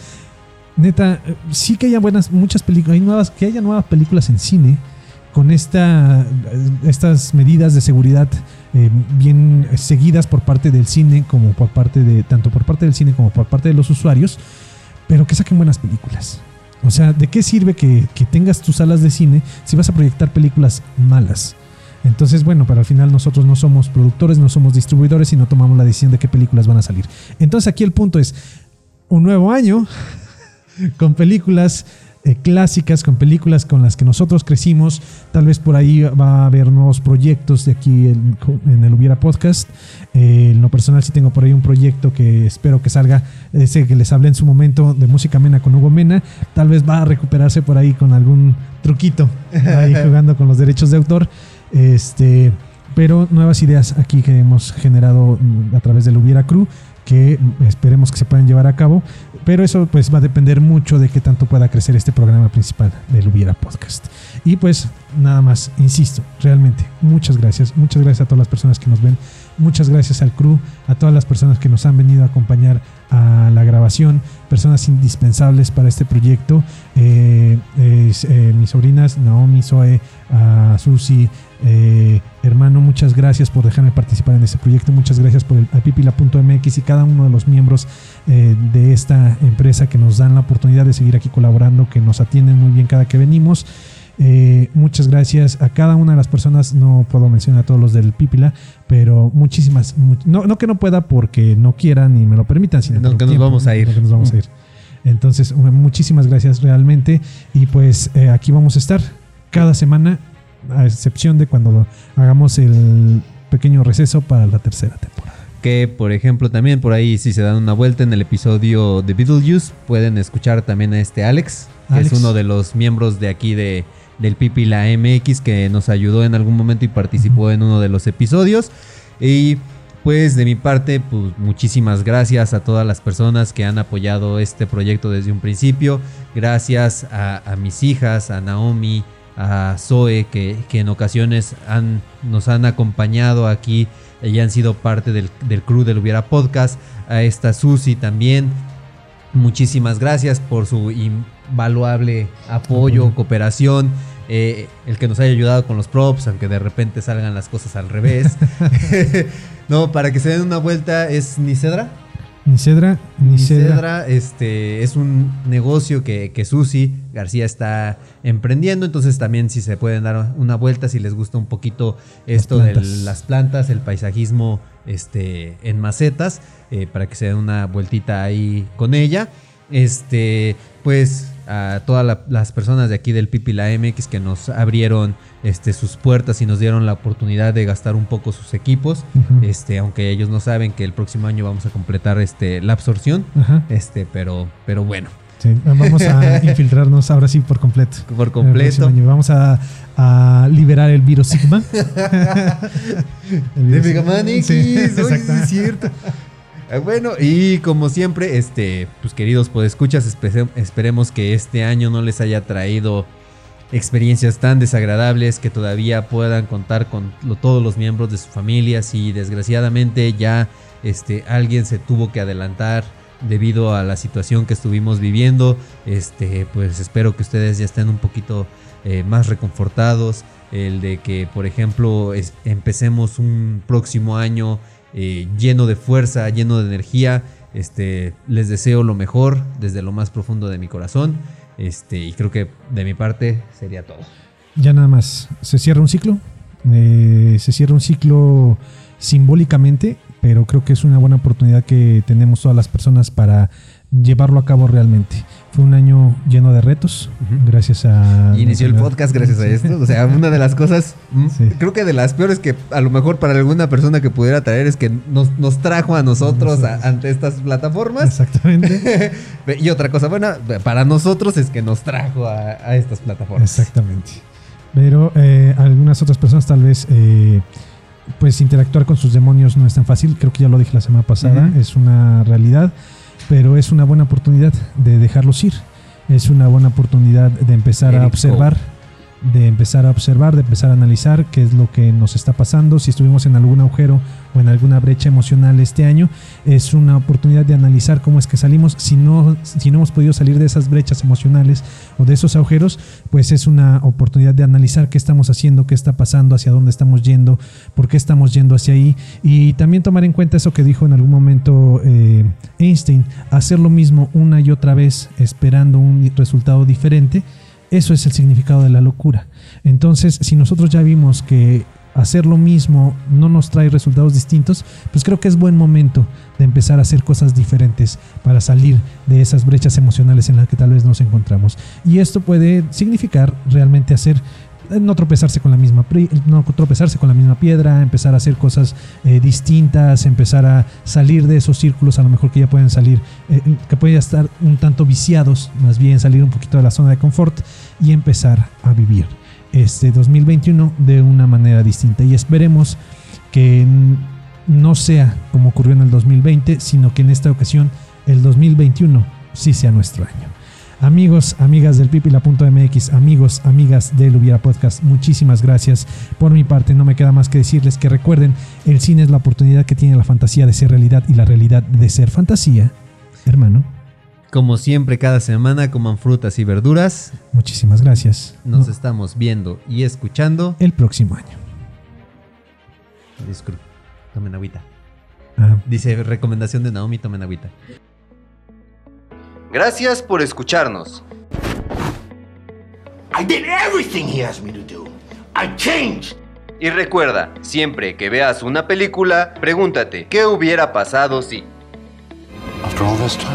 neta, eh, sí que haya buenas, muchas películas, hay nuevas, que haya nuevas películas en cine con esta, eh, estas medidas de seguridad eh, bien seguidas por parte del cine como por parte de, tanto por parte del cine como por parte de los usuarios, pero que saquen buenas películas. O sea, ¿de qué sirve que, que tengas tus salas de cine si vas a proyectar películas malas? Entonces, bueno, pero al final nosotros no somos productores, no somos distribuidores y no tomamos la decisión de qué películas van a salir. Entonces aquí el punto es un nuevo año *laughs* con películas eh, clásicas, con películas con las que nosotros crecimos. Tal vez por ahí va a haber nuevos proyectos de aquí en, en el Hubiera Podcast. Eh, en lo personal sí tengo por ahí un proyecto que espero que salga, ese que les hablé en su momento de música mena con Hugo Mena. Tal vez va a recuperarse por ahí con algún truquito, ahí *laughs* jugando con los derechos de autor. Este, pero nuevas ideas aquí que hemos generado mm, a través del Hubiera Crew que esperemos que se puedan llevar a cabo, pero eso pues va a depender mucho de qué tanto pueda crecer este programa principal del Hubiera Podcast. Y pues nada más, insisto, realmente muchas gracias, muchas gracias a todas las personas que nos ven, muchas gracias al crew, a todas las personas que nos han venido a acompañar a la grabación, personas indispensables para este proyecto, eh, es, eh, mis sobrinas Naomi, Zoe, a Susi, eh, hermano, muchas gracias por dejarme participar en este proyecto. Muchas gracias por el pipila.mx y cada uno de los miembros eh, de esta empresa que nos dan la oportunidad de seguir aquí colaborando, que nos atienden muy bien cada que venimos. Eh, muchas gracias a cada una de las personas. No puedo mencionar a todos los del Pipila, pero muchísimas. mu- no, no que no pueda porque no quieran ni me lo permitan, sino No, que nos tiempo, vamos a ir. que nos vamos a ir. Entonces, mu- muchísimas gracias realmente. Y pues eh, aquí vamos a estar cada semana, a excepción de cuando hagamos el pequeño receso para la tercera temporada. Que, por ejemplo, también por ahí, si se dan una vuelta en el episodio de Beetlejuice, pueden escuchar también a este Alex, que Alex. es uno de los miembros de aquí de, del Pipi la MX, que nos ayudó en algún momento y participó en uno de los episodios. Y pues de mi parte, pues muchísimas gracias a todas las personas que han apoyado este proyecto desde un principio. Gracias a, mis hijas, a Naomi, a Zoe, que, que en ocasiones han, nos han acompañado aquí y han sido parte del, del crew del Hubiera Podcast. A esta Susi también. Muchísimas gracias por su invaluable apoyo, cooperación. eh, el que nos haya ayudado con los props, aunque de repente salgan las cosas al revés. *laughs* *laughs* no, para que se den una vuelta, es Nicedra. Ni Cedra, ni Cedra. Nicedra este, es un negocio que, que Susi García está emprendiendo. Entonces, también, si se pueden dar una vuelta, si les gusta un poquito esto de las plantas, el paisajismo este, en macetas, eh, para que se den una vueltita ahí con ella. Este, pues a todas la- las personas de aquí del Pipi la MX que nos abrieron este, sus puertas y nos dieron la oportunidad de gastar un poco sus equipos. Este, aunque ellos no saben que el próximo año vamos a completar este, la absorción. Este, pero, pero bueno, Sí, vamos a *laughs* infiltrarnos ahora sí por completo. por completo. Vamos a, a liberar el virus Sigma. *laughs* El De virus. X, Sí, oye, es cierto. Eh, Bueno, y como siempre, este, pues queridos podescuchas, espe- esperemos que este año no les haya traído experiencias tan desagradables que todavía puedan contar con todos los miembros de su familia. Si desgraciadamente ya este, alguien se tuvo que adelantar debido a la situación que estuvimos viviendo, este, pues espero que ustedes ya estén un poquito eh, más reconfortados. El de que, por ejemplo, empecemos un próximo año eh, lleno de fuerza, lleno de energía. Este, les deseo lo mejor desde lo más profundo de mi corazón. Este, y creo que de mi parte sería todo. Ya nada más. Se cierra un ciclo. eh, se cierra un ciclo simbólicamente, pero creo que es una buena oportunidad que tenemos todas las personas para llevarlo a cabo realmente. Fue un año lleno de retos, gracias a... Y inició el podcast gracias a esto. O sea, una de las cosas, mm, Sí. creo que de las peores que a lo mejor para alguna persona que pudiera traer es que nos, nos trajo a nosotros a- ante estas plataformas. Exactamente. *laughs* y otra cosa buena para nosotros es que nos trajo a, a estas plataformas. Exactamente. Pero eh, algunas otras personas tal vez, eh, pues interactuar con sus demonios no es tan fácil. Creo que ya lo dije la semana pasada. Es una realidad, pero es una buena oportunidad de dejarlos ir. Es una buena oportunidad de empezar a observar, de empezar a observar, de empezar a analizar qué es lo que nos está pasando, si estuvimos en algún agujero o en alguna brecha emocional este año, es una oportunidad de analizar cómo es que salimos. Si no, si no hemos podido salir de esas brechas emocionales o de esos agujeros, pues es una oportunidad de analizar qué estamos haciendo, qué está pasando, hacia dónde estamos yendo, por qué estamos yendo hacia ahí y también tomar en cuenta eso que dijo en algún momento eh, Einstein, hacer lo mismo una y otra vez esperando un resultado diferente. Eso es el significado de la locura. Entonces, si nosotros ya vimos que hacer lo mismo no nos trae resultados distintos, pues creo que es buen momento de empezar a hacer cosas diferentes para salir de esas brechas emocionales en las que tal vez nos encontramos. Y esto puede significar realmente hacer no tropezarse con la misma no tropezarse con la misma piedra, empezar a hacer cosas eh, distintas, empezar a salir de esos círculos a lo mejor que ya pueden salir, eh, que pueden estar un tanto viciados, más bien salir un poquito de la zona de confort y empezar a vivir este 2021 de una manera distinta y esperemos que no sea como ocurrió en el 2020, sino que en esta ocasión el 2021 sí sea nuestro año. Amigos, amigas del pipila.mx, amigos, amigas del Hubiera Podcast, muchísimas gracias. Por mi parte, no me queda más que decirles que recuerden, el cine es la oportunidad que tiene la fantasía de ser realidad y la realidad de ser fantasía. Hermano, Como siempre, cada semana coman frutas y verduras. muchísimas gracias. Nos No, estamos viendo y escuchando. el próximo año. Disculpe, tomen agüita. Ah, Dice recomendación de Naomi, tomen agüita. Gracias por escucharnos. I did everything he asked me to do. I changed. Y recuerda, siempre que veas una película, pregúntate, ¿qué hubiera pasado si? After all this time.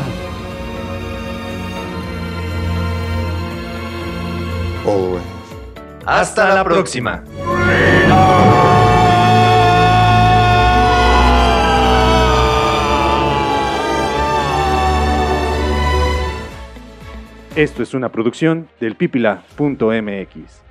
Always. Hasta la próxima. Esto es una producción del pipila.mx.